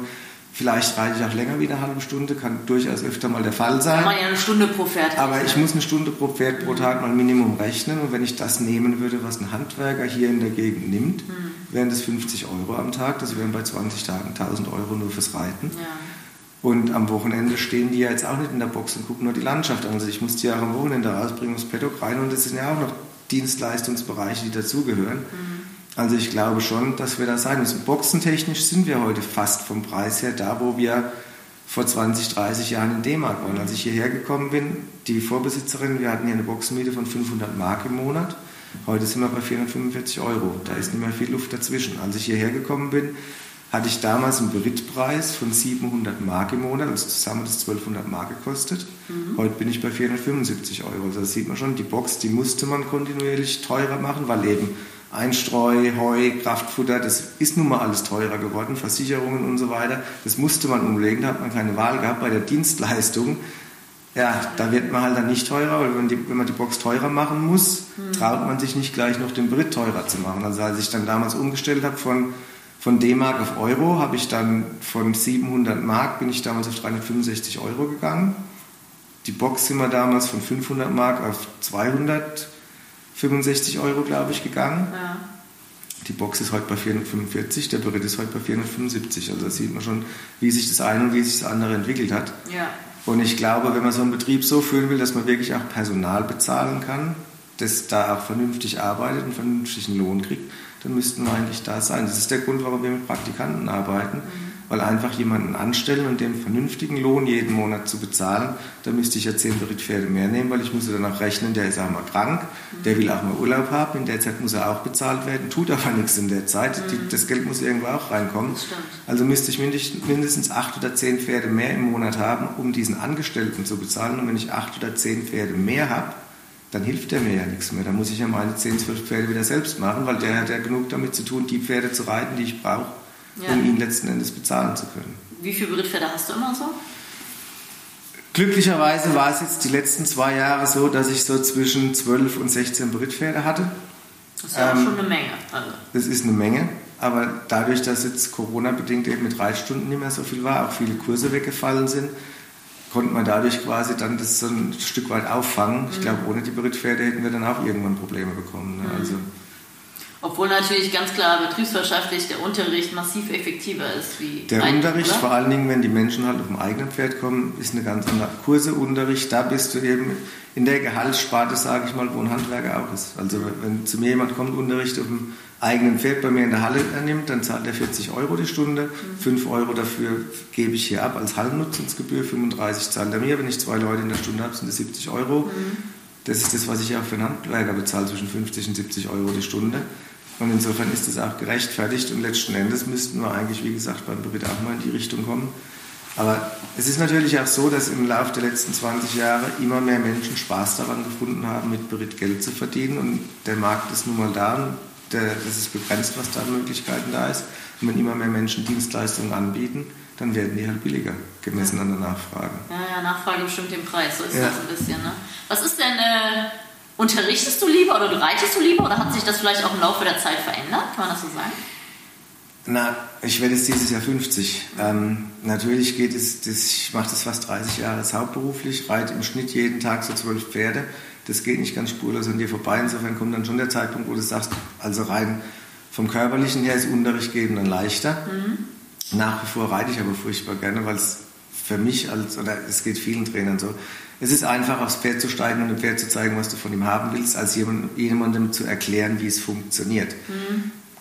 Vielleicht reite ich auch länger wie eine halbe Stunde, kann durchaus öfter mal der Fall sein. Kann man ja eine Stunde pro Pferd Aber ich muss eine Stunde pro Pferd pro Tag mal Minimum rechnen. Und wenn ich das nehmen würde, was ein Handwerker hier in der Gegend nimmt, mhm. wären das 50 Euro am Tag. Das wären bei 20 Tagen 1000 Euro nur fürs Reiten. Ja. Und am Wochenende stehen die ja jetzt auch nicht in der Box und gucken nur die Landschaft an. Also ich muss die ja auch am Wochenende rausbringen, aufs Paddock rein. Und das sind ja auch noch Dienstleistungsbereiche, die dazugehören. Mhm. Also ich glaube schon, dass wir da sein müssen. Boxentechnisch sind wir heute fast vom Preis her da, wo wir vor 20, 30 Jahren in D-Mark waren. Als ich hierher gekommen bin, die Vorbesitzerin, wir hatten hier eine Boxenmiete von 500 Mark im Monat. Heute sind wir bei 445 Euro. Da ist nicht mehr viel Luft dazwischen. Als ich hierher gekommen bin, hatte ich damals einen Berittpreis von 700 Mark im Monat, also zusammen hat es 1200 Mark gekostet. Mhm. Heute bin ich bei 475 Euro. Also da sieht man schon, die Box, die musste man kontinuierlich teurer machen, weil eben Einstreu, Heu, Kraftfutter, das ist nun mal alles teurer geworden, Versicherungen und so weiter. Das musste man umlegen, da hat man keine Wahl gehabt. Bei der Dienstleistung, ja, da wird man halt dann nicht teurer, weil wenn, die, wenn man die Box teurer machen muss, hm. traut man sich nicht gleich noch den Brit teurer zu machen. Also als ich dann damals umgestellt habe von, von D-Mark auf Euro, habe ich dann von 700 Mark, bin ich damals auf 365 Euro gegangen. Die Box sind wir damals von 500 Mark auf 200 65 Euro, glaube ich, gegangen. Ja. Die Box ist heute bei 445, der Beritt ist heute bei 475. Also da sieht man schon, wie sich das eine und wie sich das andere entwickelt hat. Ja. Und ich glaube, wenn man so einen Betrieb so führen will, dass man wirklich auch Personal bezahlen kann, das da auch vernünftig arbeitet und vernünftigen Lohn kriegt, dann müssten wir eigentlich da sein. Das ist der Grund, warum wir mit Praktikanten arbeiten. Mhm weil einfach jemanden anstellen und dem vernünftigen Lohn jeden Monat zu bezahlen, da müsste ich ja zehn Berittpferde mehr nehmen, weil ich muss dann auch rechnen, der ist auch mal krank, der will auch mal Urlaub haben, in der Zeit muss er auch bezahlt werden, tut aber nichts in der Zeit, Die, mhm. das Geld muss irgendwo auch reinkommen. Also müsste ich mindestens acht oder zehn Pferde mehr im Monat haben, um diesen Angestellten zu bezahlen und wenn ich acht oder zehn Pferde mehr habe, dann hilft der mir ja nichts mehr. Dann muss ich ja meine 10, 12 Pferde wieder selbst machen, weil der hat ja genug damit zu tun, die Pferde zu reiten, die ich brauche ja. um ihn letzten Endes bezahlen zu können. Wie viele Berittpferde hast du immer so? Glücklicherweise war es jetzt die letzten zwei Jahre so, dass ich so zwischen 12 und 16 Berittpferde hatte. Das ist ja ähm, auch schon eine Menge. Also. Das ist eine Menge, aber dadurch, dass jetzt Corona-bedingt eben mit Reitstunden nicht mehr so viel war, auch viele Kurse weggefallen sind, konnte man dadurch quasi dann das so ein Stück weit auffangen. Ich glaube, ohne die Berittpferde hätten wir dann auch irgendwann Probleme bekommen. Ne? Mhm. Also, Obwohl natürlich ganz klar betriebswirtschaftlich der Unterricht massiv effektiver ist wie der Reiten, Unterricht, oder? vor allen Dingen, wenn die Menschen halt auf dem eigenen Pferd kommen, ist eine ganz andere. Kurseunterricht, da bist du eben in der Gehaltssparte, sage ich mal, wo ein Handwerker auch ist. Also wenn zu mir jemand kommt, Unterricht auf dem eigenen Pferd bei mir in der Halle nimmt, dann zahlt er 40 Euro die Stunde. 5 Euro dafür gebe ich hier ab als Hallennutzungsgebühr, 35 zahlt er mir. Wenn ich zwei Leute in der Stunde habe, sind das 70 Euro. Das ist das, was ich auch für einen Handwerker bezahle, zwischen 50 und 70 Euro die Stunde. Und insofern ist das auch gerechtfertigt und letzten Endes müssten wir eigentlich, wie gesagt, beim auch mal in die Richtung kommen. Aber es ist natürlich auch so, dass im Laufe der letzten 20 Jahre immer mehr Menschen Spaß daran gefunden haben, mit Beritt Geld zu verdienen. Und der Markt ist nun mal da und der, das ist begrenzt, was da an Möglichkeiten da ist. Und wenn immer mehr Menschen Dienstleistungen anbieten, dann werden die halt billiger, gemessen an der Nachfrage. Ja, ja, Nachfrage bestimmt den Preis, so ist Ja. das ein bisschen. Ne? Was ist denn, äh, unterrichtest du lieber oder reitest du lieber oder hat sich das vielleicht auch im Laufe der Zeit verändert? Kann man das so sagen? Na, ich werde jetzt dieses Jahr 50. Ähm, natürlich geht es, das, ich mache das fast 30 Jahre hauptberuflich, reite im Schnitt jeden Tag so zwölf Pferde. Das geht nicht ganz spurlos an dir vorbei. Insofern kommt dann schon der Zeitpunkt, wo du sagst, also rein vom Körperlichen her ist Unterricht geben dann leichter. Nach wie vor reite ich aber furchtbar gerne, weil es für mich als, oder es geht vielen Trainern so, es ist einfach aufs Pferd zu steigen und dem Pferd zu zeigen, was du von ihm haben willst, als jemand, jemandem zu erklären, wie es funktioniert.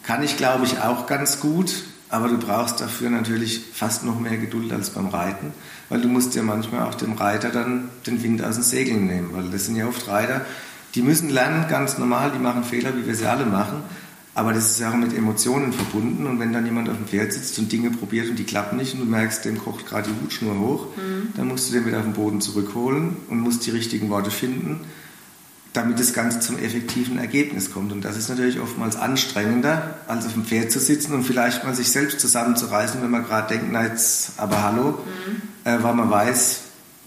Kann ich, glaube ich, auch ganz gut, aber du brauchst dafür natürlich fast noch mehr Geduld als beim Reiten, weil du musst ja manchmal auch dem Reiter dann den Wind aus den Segeln nehmen, weil das sind ja oft Reiter, die müssen lernen, ganz normal, die machen Fehler, wie wir sie alle machen, aber das ist ja auch mit Emotionen verbunden. Und wenn dann jemand auf dem Pferd sitzt und Dinge probiert und die klappen nicht und du merkst, dem kocht gerade die Hutschnur hoch, dann musst du den wieder auf den Boden zurückholen und musst die richtigen Worte finden, damit das Ganze zum effektiven Ergebnis kommt. Und das ist natürlich oftmals anstrengender, als auf dem Pferd zu sitzen und vielleicht mal sich selbst zusammenzureißen, wenn man gerade denkt, na jetzt, aber hallo, äh, weil man weiß,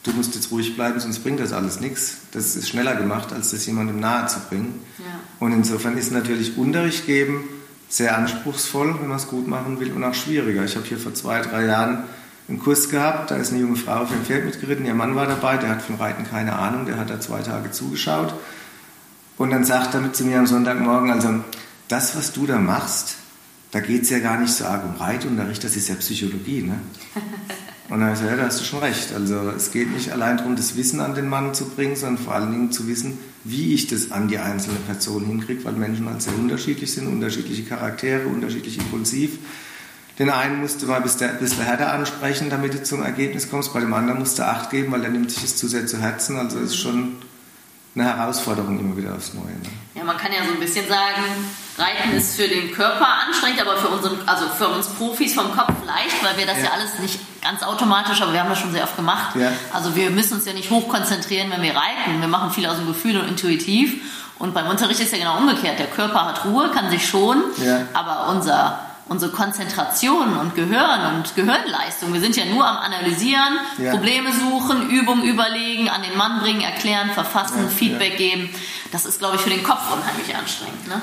du musst jetzt ruhig bleiben, sonst bringt das alles nichts. Das ist schneller gemacht, als das jemandem nahe zu bringen. Ja. Und insofern ist natürlich Unterricht geben sehr anspruchsvoll, wenn man es gut machen will, und auch schwieriger. Ich habe hier vor zwei, drei Jahren einen Kurs gehabt, da ist eine junge Frau auf dem Pferd mitgeritten, ihr Mann war dabei, der hat von Reiten keine Ahnung, der hat da zwei Tage zugeschaut. Und dann sagt er mit zu mir am Sonntagmorgen, also das, was du da machst, da geht es ja gar nicht so arg um Reitunterricht, das ist ja Psychologie. Ne? Und dann habe ich gesagt, ja, da hast du schon recht. Also es geht nicht allein darum, das Wissen an den Mann zu bringen, sondern vor allen Dingen zu wissen, wie ich das an die einzelne Person hinkriege, weil Menschen halt sehr unterschiedlich sind, unterschiedliche Charaktere, unterschiedlich impulsiv. Den einen musst du mal ein bisschen ein bisschen härter ansprechen, damit du zum Ergebnis kommst. Bei dem anderen musst du Acht geben, weil der nimmt sich das zu sehr zu Herzen. Also es ist schon eine Herausforderung immer wieder aufs Neue. Ne? Ja, man kann ja so ein bisschen sagen, Reiten ist für den Körper anstrengend, aber für, unseren, also für uns Profis vom Kopf leicht, weil wir das ja, Ja. alles nicht ganz automatisch, aber wir haben das schon sehr oft gemacht. Ja. Also wir müssen uns ja nicht hochkonzentrieren, wenn wir reiten. Wir machen viel aus dem Gefühl und intuitiv. Und beim Unterricht ist ja genau umgekehrt. Der Körper hat Ruhe, kann sich schonen, Ja. aber unser, unsere Konzentration und Gehirn und Gehirnleistung, wir sind ja nur am Analysieren, Ja. Probleme suchen, Übungen überlegen, an den Mann bringen, erklären, verfassen, Ja, Feedback geben. Das ist, glaube ich, für den Kopf unheimlich anstrengend. Ne?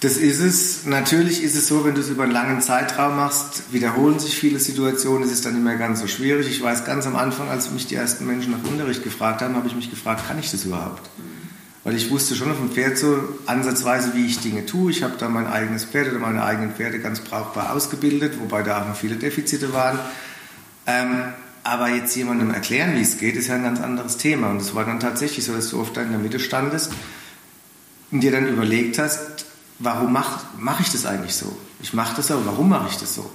Das ist es. Natürlich ist es so, wenn du es über einen langen Zeitraum machst, wiederholen sich viele Situationen, es ist dann mehr ganz so schwierig. Ich weiß ganz am Anfang, als mich die ersten Menschen nach Unterricht gefragt haben, habe ich mich gefragt, kann ich das überhaupt? Weil ich wusste schon auf dem Pferd so ansatzweise, wie ich Dinge tue. Ich habe da mein eigenes Pferd oder meine eigenen Pferde ganz brauchbar ausgebildet, wobei da auch noch viele Defizite waren. Ähm, aber jetzt jemandem erklären, wie es geht, ist ja ein ganz anderes Thema. Und es war dann tatsächlich so, dass du oft da in der Mitte standest und dir dann überlegt hast, warum mache mach ich das eigentlich so? Ich mache das so, warum mache ich das so?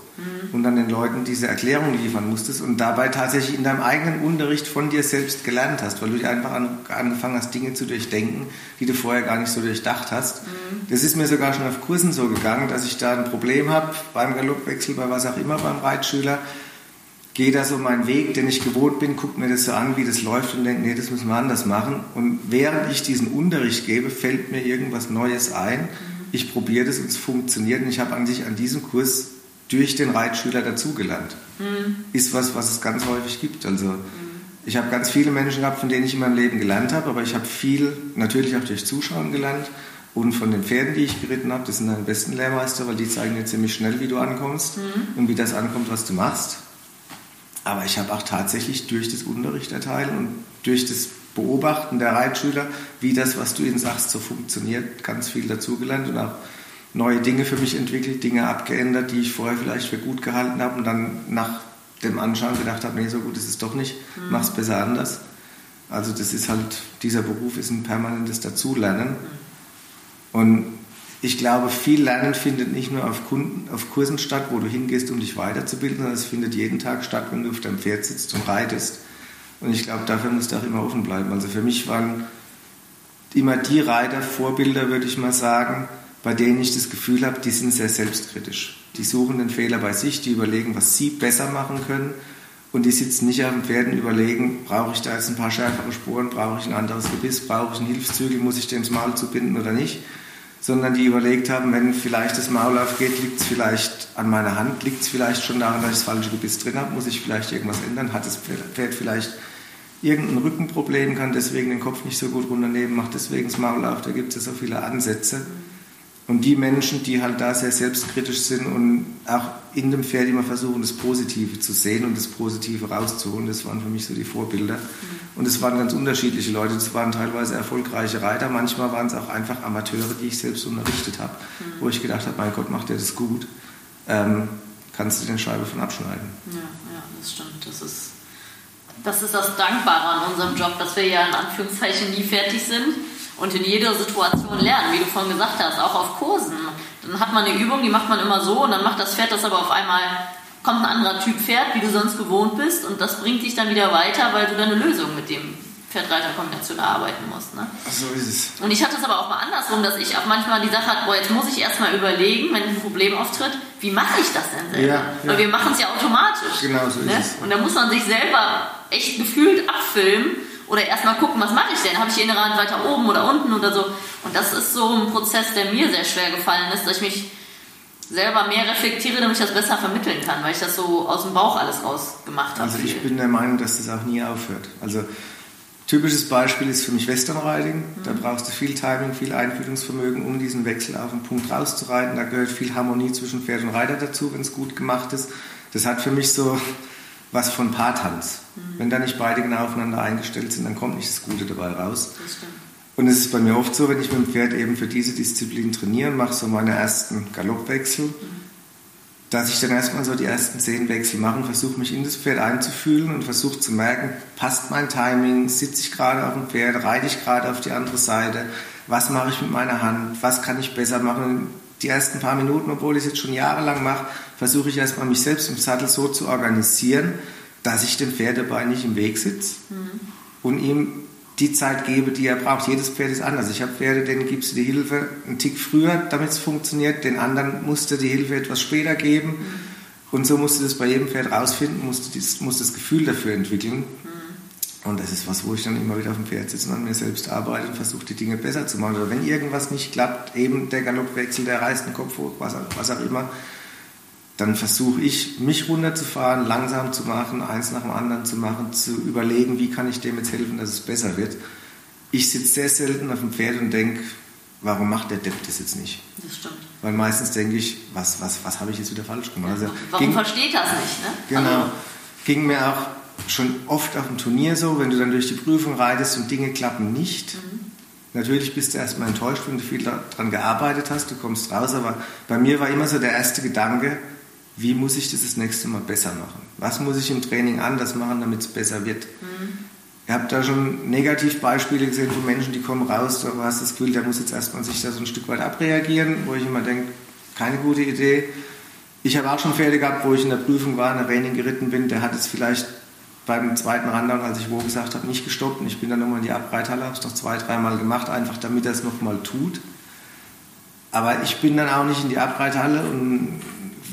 Und dann den Leuten diese Erklärung liefern musstest und dabei tatsächlich in deinem eigenen Unterricht von dir selbst gelernt hast, weil du dir einfach an, angefangen hast, Dinge zu durchdenken, die du vorher gar nicht so durchdacht hast. Das ist mir sogar schon auf Kursen so gegangen, dass ich da ein Problem habe, beim Galoppwechsel, bei was auch immer, beim Reitschüler, gehe da so meinen Weg, den ich gewohnt bin, gucke mir das so an, wie das läuft und denke, nee, das müssen wir anders machen. Und während ich diesen Unterricht gebe, fällt mir irgendwas Neues ein. Ich probiere das und es funktioniert. Und ich habe an sich an diesem Kurs durch den Reitschüler dazugelernt. Ist was, was es ganz häufig gibt. Also ich habe ganz viele Menschen gehabt, von denen ich in meinem Leben gelernt habe, aber ich habe viel natürlich auch durch Zuschauen gelernt und von den Pferden, die ich geritten habe. Das sind deine besten Lehrmeister, weil die zeigen dir ziemlich schnell, wie du ankommst und wie das ankommt, was du machst. Aber ich habe auch tatsächlich durch das Unterricht erteilen und durch das Beobachten der Reitschüler, wie das, was du ihnen sagst, so funktioniert, ganz viel dazugelernt und auch neue Dinge für mich entwickelt, Dinge abgeändert, die ich vorher vielleicht für gut gehalten habe und dann nach dem Anschauen gedacht habe, nee, so gut ist es doch nicht, mhm. mach es besser anders. Also das ist halt, dieser Beruf ist ein permanentes Dazulernen. Mhm. Und ich glaube, viel Lernen findet nicht nur auf, Kunden, auf Kursen statt, wo du hingehst, um dich weiterzubilden, sondern es findet jeden Tag statt, wenn du auf deinem Pferd sitzt und reitest. Und ich glaube, dafür musst du auch immer offen bleiben. Also für mich waren immer die Reiter Vorbilder, würde ich mal sagen, bei denen ich das Gefühl habe, die sind sehr selbstkritisch. Die suchen den Fehler bei sich, die überlegen, was sie besser machen können. Und die sitzen nicht auf dem Pferd und überlegen, brauche ich da jetzt ein paar schärfere Spuren, brauche ich ein anderes Gebiss, brauche ich einen Hilfszügel, muss ich den ins Maul zubinden oder nicht. Sondern die überlegt haben, wenn vielleicht das Maul aufgeht, liegt es vielleicht an meiner Hand, liegt es vielleicht schon daran, dass ich das falsche Gebiss drin habe, muss ich vielleicht irgendwas ändern, hat das Pferd vielleicht irgendein Rückenproblem, kann deswegen den Kopf nicht so gut runternehmen, macht deswegen das Maul auf. Da gibt es ja so viele Ansätze. Und die Menschen, die halt da sehr selbstkritisch sind und auch in dem Pferd immer versuchen, das Positive zu sehen und das Positive rauszuholen, das waren für mich so die Vorbilder. Mhm. Und es waren ganz unterschiedliche Leute. Das waren teilweise erfolgreiche Reiter, manchmal waren es auch einfach Amateure, die ich selbst unterrichtet habe, mhm. wo ich gedacht habe, mein Gott, macht der das gut. Ähm, kannst du den Scheibe von abschneiden. Ja, ja, das stimmt. Das ist das ist das Dankbare an unserem Job, dass wir ja in Anführungszeichen nie fertig sind und in jeder Situation lernen, wie du vorhin gesagt hast, auch auf Kursen. Dann hat man eine Übung, die macht man immer so und dann macht das Pferd das aber auf einmal, kommt ein anderer Typ Pferd, wie du sonst gewohnt bist und das bringt dich dann wieder weiter, weil du dann eine Lösung mit dem Pferd-Reiter-Kombination erarbeiten musst. Ne? So ist es. Und ich hatte es aber auch mal andersrum, dass ich auch manchmal die Sache hatte, boah, jetzt muss ich erstmal überlegen, wenn ein Problem auftritt, wie mache ich das denn selber? Ja, ja. Weil wir machen es ja automatisch. Genau so ne? ist es. Und da muss man sich selber echt gefühlt abfilmen oder erstmal gucken, was mache ich denn? Habe ich die innere Hand weiter oben oder unten oder so? Und das ist so ein Prozess, der mir sehr schwer gefallen ist, dass ich mich selber mehr reflektiere, damit ich das besser vermitteln kann, weil ich das so aus dem Bauch alles rausgemacht habe. Also ich bin der Meinung, dass das auch nie aufhört. Also typisches Beispiel ist für mich Western Riding. Mhm. Da brauchst du viel Timing, viel Einfühlungsvermögen, um diesen Wechsel auf den Punkt rauszureiten. Da gehört viel Harmonie zwischen Pferd und Reiter dazu, wenn es gut gemacht ist. Das hat für mich so was von Paartanz. Mhm. Wenn da nicht beide genau aufeinander eingestellt sind, dann kommt nicht das Gute dabei raus. Und es ist bei mir oft so, wenn ich mit dem Pferd eben für diese Disziplin trainiere mache so meine ersten Galoppwechsel, mhm. dass ich dann erstmal so die ersten zehn Wechsel mache und versuche mich in das Pferd einzufühlen und versuche zu merken, passt mein Timing, sitze ich gerade auf dem Pferd, reite ich gerade auf die andere Seite, was mache ich mit meiner Hand, was kann ich besser machen. Die ersten paar Minuten, obwohl ich es jetzt schon jahrelang mache, versuche ich erstmal mich selbst im Sattel so zu organisieren, dass ich dem Pferd dabei nicht im Weg sitze mhm. und ihm die Zeit gebe, die er braucht. Jedes Pferd ist anders. Ich habe Pferde, denen gibst du die Hilfe einen Tick früher, damit es funktioniert. Den anderen musst du die Hilfe etwas später geben. Mhm. Und so musst du das bei jedem Pferd rausfinden, musst du das, musst das Gefühl dafür entwickeln. Mhm. Und das ist was, wo ich dann immer wieder auf dem Pferd sitze und an mir selbst arbeite und versuche, die Dinge besser zu machen. Oder wenn irgendwas nicht klappt, eben der Galoppwechsel, der reißt den Kopf hoch, was, was auch immer, dann versuche ich, mich runterzufahren, langsam zu machen, eins nach dem anderen zu machen, zu überlegen, wie kann ich dem jetzt helfen, dass es besser wird. Ich sitze sehr selten auf dem Pferd und denke, warum macht der Depp das jetzt nicht? Das stimmt. Weil meistens denke ich, was, was, was habe ich jetzt wieder falsch gemacht? Also, warum ging, versteht das nicht? Ne? Genau. Also, ging mir auch schon oft auf dem Turnier so, wenn du dann durch die Prüfung reitest und Dinge klappen nicht. Mhm. Natürlich bist du erstmal enttäuscht, wenn du viel daran gearbeitet hast, du kommst raus, aber bei mir war immer so der erste Gedanke, wie muss ich das das nächste Mal besser machen? Was muss ich im Training anders machen, damit es besser wird? Mhm. Ihr habt da schon Negativbeispiele gesehen von Menschen, die kommen raus, du hast das Gefühl, der muss jetzt erstmal sich da so ein Stück weit abreagieren, wo ich immer denke, keine gute Idee. Ich habe auch schon Pferde gehabt, wo ich in der Prüfung war, in der Training geritten bin, der hat es vielleicht beim zweiten Rundown, als ich wo gesagt habe, nicht gestoppt und ich bin dann nochmal in die Abreithalle, habe es noch zwei, dreimal gemacht, einfach damit er es nochmal tut. Aber ich bin dann auch nicht in die Abreithalle und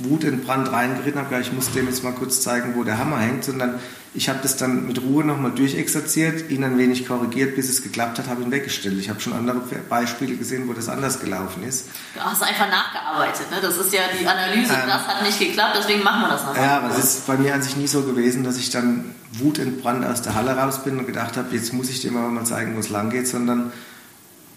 wutentbrannt reingeritten habe, ich muss dem jetzt mal kurz zeigen, wo der Hammer hängt, sondern ich habe das dann mit Ruhe nochmal durchexerziert, ihn ein wenig korrigiert, bis es geklappt hat, habe ihn weggestellt. Ich habe schon andere Beispiele gesehen, wo das anders gelaufen ist. Du hast einfach nachgearbeitet, ne? das ist ja die Analyse, ähm, das hat nicht geklappt, deswegen machen wir das nochmal. Ja, aber es ist bei mir an sich nie so gewesen, dass ich dann wutentbrannt aus der Halle raus bin und gedacht habe, jetzt muss ich dem aber mal zeigen, wo es lang geht, sondern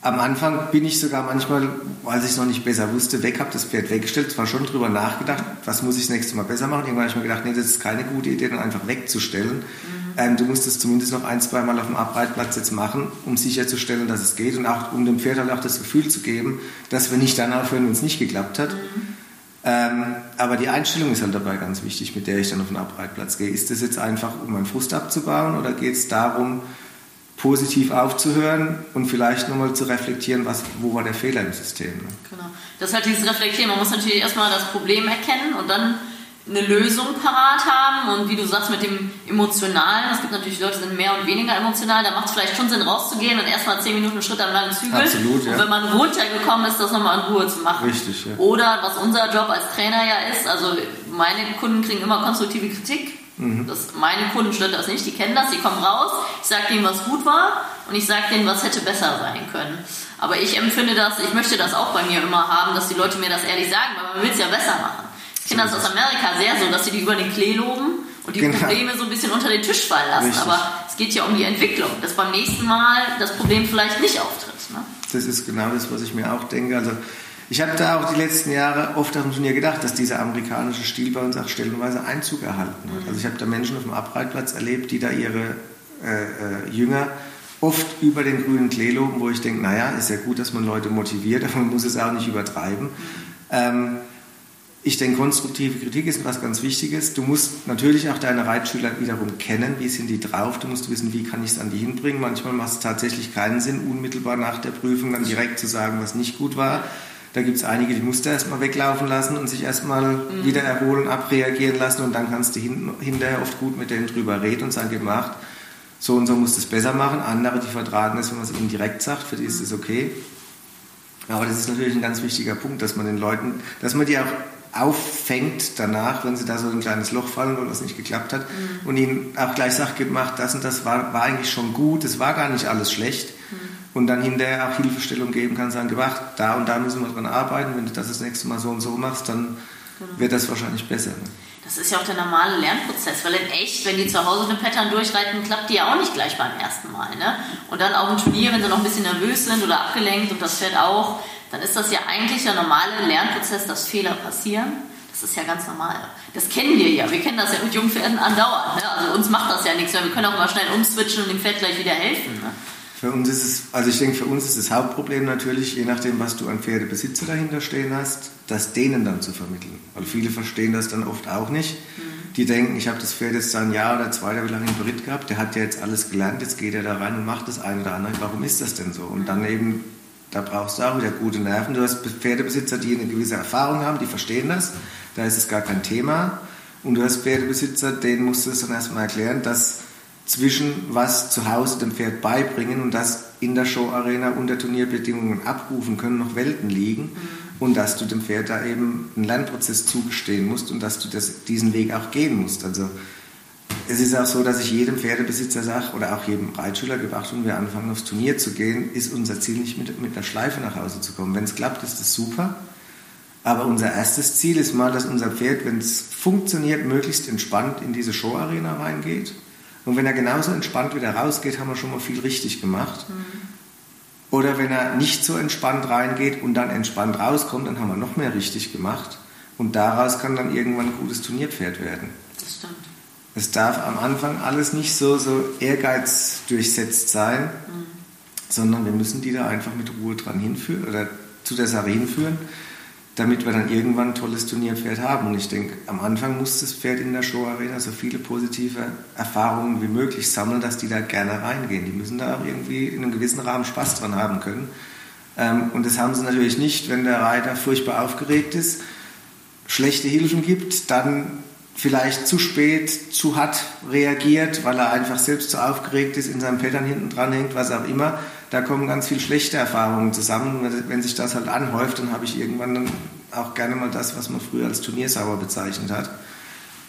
am Anfang bin ich sogar manchmal, als ich es noch nicht besser wusste, weg, habe das Pferd weggestellt, zwar schon drüber nachgedacht, was muss ich das nächste Mal besser machen. Irgendwann habe ich mir gedacht, nee, das ist keine gute Idee, dann einfach wegzustellen. Mhm. Ähm, du musst es zumindest noch ein, zwei Mal auf dem Abreitplatz jetzt machen, um sicherzustellen, dass es geht und auch um dem Pferd halt auch das Gefühl zu geben, dass wir nicht dann aufhören, wenn es nicht geklappt hat. Mhm. Ähm, aber die Einstellung ist halt dabei ganz wichtig, mit der ich dann auf den Abreitplatz gehe. Ist das jetzt einfach, um meinen Frust abzubauen oder geht es darum, positiv aufzuhören und vielleicht nochmal zu reflektieren, was, wo war der Fehler im System. Ne? Genau. Das ist halt dieses Reflektieren. Man muss natürlich erstmal das Problem erkennen und dann eine Lösung parat haben und wie du sagst mit dem Emotionalen, es gibt natürlich Leute, die sind mehr und weniger emotional, da macht es vielleicht schon Sinn rauszugehen und erstmal zehn Minuten einen Schritt am langen Zügel Absolut, ja. und wenn man runtergekommen ist, das nochmal in Ruhe zu machen. Richtig, ja. Oder was unser Job als Trainer ja ist, also meine Kunden kriegen immer konstruktive Kritik Mhm. Das, meine Kunden stört das nicht, die kennen das, die kommen raus, ich sage denen, was gut war und ich sage denen, was hätte besser sein können. Aber ich empfinde das, ich möchte das auch bei mir immer haben, dass die Leute mir das ehrlich sagen, weil man will es ja besser machen. Ich kenne das aus Amerika sehr so, dass sie die über den Klee loben und die genau. Probleme so ein bisschen unter den Tisch fallen lassen. Richtig. Aber es geht ja um die Entwicklung, dass beim nächsten Mal das Problem vielleicht nicht auftritt. Ne? Das ist genau das, was ich mir auch denke. Also ich habe da auch die letzten Jahre oft auf dem Turnier gedacht, dass dieser amerikanische Stil bei uns auch stellenweise Einzug erhalten hat. Also ich habe da Menschen auf dem Abreitplatz erlebt, die da ihre äh, äh, Jünger oft über den grünen Klee loben, wo ich denke, naja, ist ja gut, dass man Leute motiviert, aber man muss es auch nicht übertreiben. Ähm, ich denke, konstruktive Kritik ist was ganz Wichtiges. Du musst natürlich auch deine Reitschüler wiederum kennen. Wie sind die drauf? Du musst wissen, wie kann ich es an die hinbringen. Manchmal macht es tatsächlich keinen Sinn, unmittelbar nach der Prüfung dann direkt zu sagen, was nicht gut war. Da gibt es einige, die musst du erstmal weglaufen lassen und sich erstmal mhm. wieder erholen, abreagieren lassen und dann kannst du hin, hinterher oft gut mit denen drüber reden und sagen, gemacht, so und so musst du es besser machen. Andere, die vertragen es, wenn man es ihnen direkt sagt, für die ist es okay. Aber das ist natürlich ein ganz wichtiger Punkt, dass man den Leuten, dass man die auch auffängt danach, wenn sie da so ein kleines Loch fallen, weil was nicht geklappt hat, mhm. und ihnen auch gleich sagt, gemacht, das und das war, war eigentlich schon gut, es war gar nicht alles schlecht. Und dann hinterher auch Hilfestellung geben kann, sagen, gewacht, da und da müssen wir dran arbeiten, wenn du das das nächste Mal so und so machst, dann genau. wird das wahrscheinlich besser. Ne? Das ist ja auch der normale Lernprozess, weil in echt, wenn die zu Hause eine Pattern durchreiten, klappt die ja auch nicht gleich beim ersten Mal. Ne? Und dann auch im Turnier, wenn sie noch ein bisschen nervös sind oder abgelenkt und das Pferd auch, dann ist das ja eigentlich der normale Lernprozess, dass Fehler passieren. Das ist ja ganz normal. Das kennen wir ja. Wir kennen das ja mit Jungpferden andauernd. Ne? Also uns macht das ja nichts, weil wir können auch mal schnell umswitchen und dem Pferd gleich wieder helfen. Ne? Für uns ist es, also ich denke, für uns ist das Hauptproblem natürlich, je nachdem, was du an Pferdebesitzer dahinter stehen hast, das denen dann zu vermitteln. Weil viele verstehen das dann oft auch nicht. Mhm. Die denken, ich habe das Pferd jetzt ein Jahr oder zwei, der wie lange in Beritt gehabt, der hat ja jetzt alles gelernt, jetzt geht er da rein und macht das eine oder andere. Warum ist das denn so? Und dann eben, da brauchst du auch wieder gute Nerven. Du hast Pferdebesitzer, die eine gewisse Erfahrung haben, die verstehen das. Da ist es gar kein Thema. Und du hast Pferdebesitzer, denen musst du es dann erstmal erklären, dass zwischen was zu Hause dem Pferd beibringen und das in der Showarena unter Turnierbedingungen abrufen können, noch Welten liegen mhm. und dass du dem Pferd da eben einen Lernprozess zugestehen musst und dass du das, diesen Weg auch gehen musst. Also es ist auch so, dass ich jedem Pferdebesitzer sage oder auch jedem Reitschüler gebracht, wenn wir anfangen aufs Turnier zu gehen, ist unser Ziel nicht mit, mit einer Schleife nach Hause zu kommen. Wenn es klappt, ist das super. Aber unser erstes Ziel ist mal, dass unser Pferd, wenn es funktioniert, möglichst entspannt in diese Showarena reingeht und wenn er genauso entspannt wieder rausgeht, haben wir schon mal viel richtig gemacht. Mhm. Oder wenn er nicht so entspannt reingeht und dann entspannt rauskommt, dann haben wir noch mehr richtig gemacht. Und daraus kann dann irgendwann ein gutes Turnierpferd werden. Das stimmt. Es darf am Anfang alles nicht so, so ehrgeizdurchsetzt sein, mhm. sondern wir müssen die da einfach mit Ruhe dran hinführen oder zu der Sache hinführen damit wir dann irgendwann ein tolles Turnierpferd haben. Und ich denke, am Anfang muss das Pferd in der Show-Arena so viele positive Erfahrungen wie möglich sammeln, dass die da gerne reingehen. Die müssen da auch irgendwie in einem gewissen Rahmen Spaß dran haben können. Ähm, und das haben sie natürlich nicht, wenn der Reiter furchtbar aufgeregt ist, schlechte Hilfen gibt, dann vielleicht zu spät, zu hart reagiert, weil er einfach selbst zu aufgeregt ist, in seinem Pattern hinten dran hängt, was auch immer da kommen ganz viele schlechte Erfahrungen zusammen. Wenn sich das halt anhäuft, dann habe ich irgendwann dann auch gerne mal das, was man früher als Turniersauer bezeichnet hat.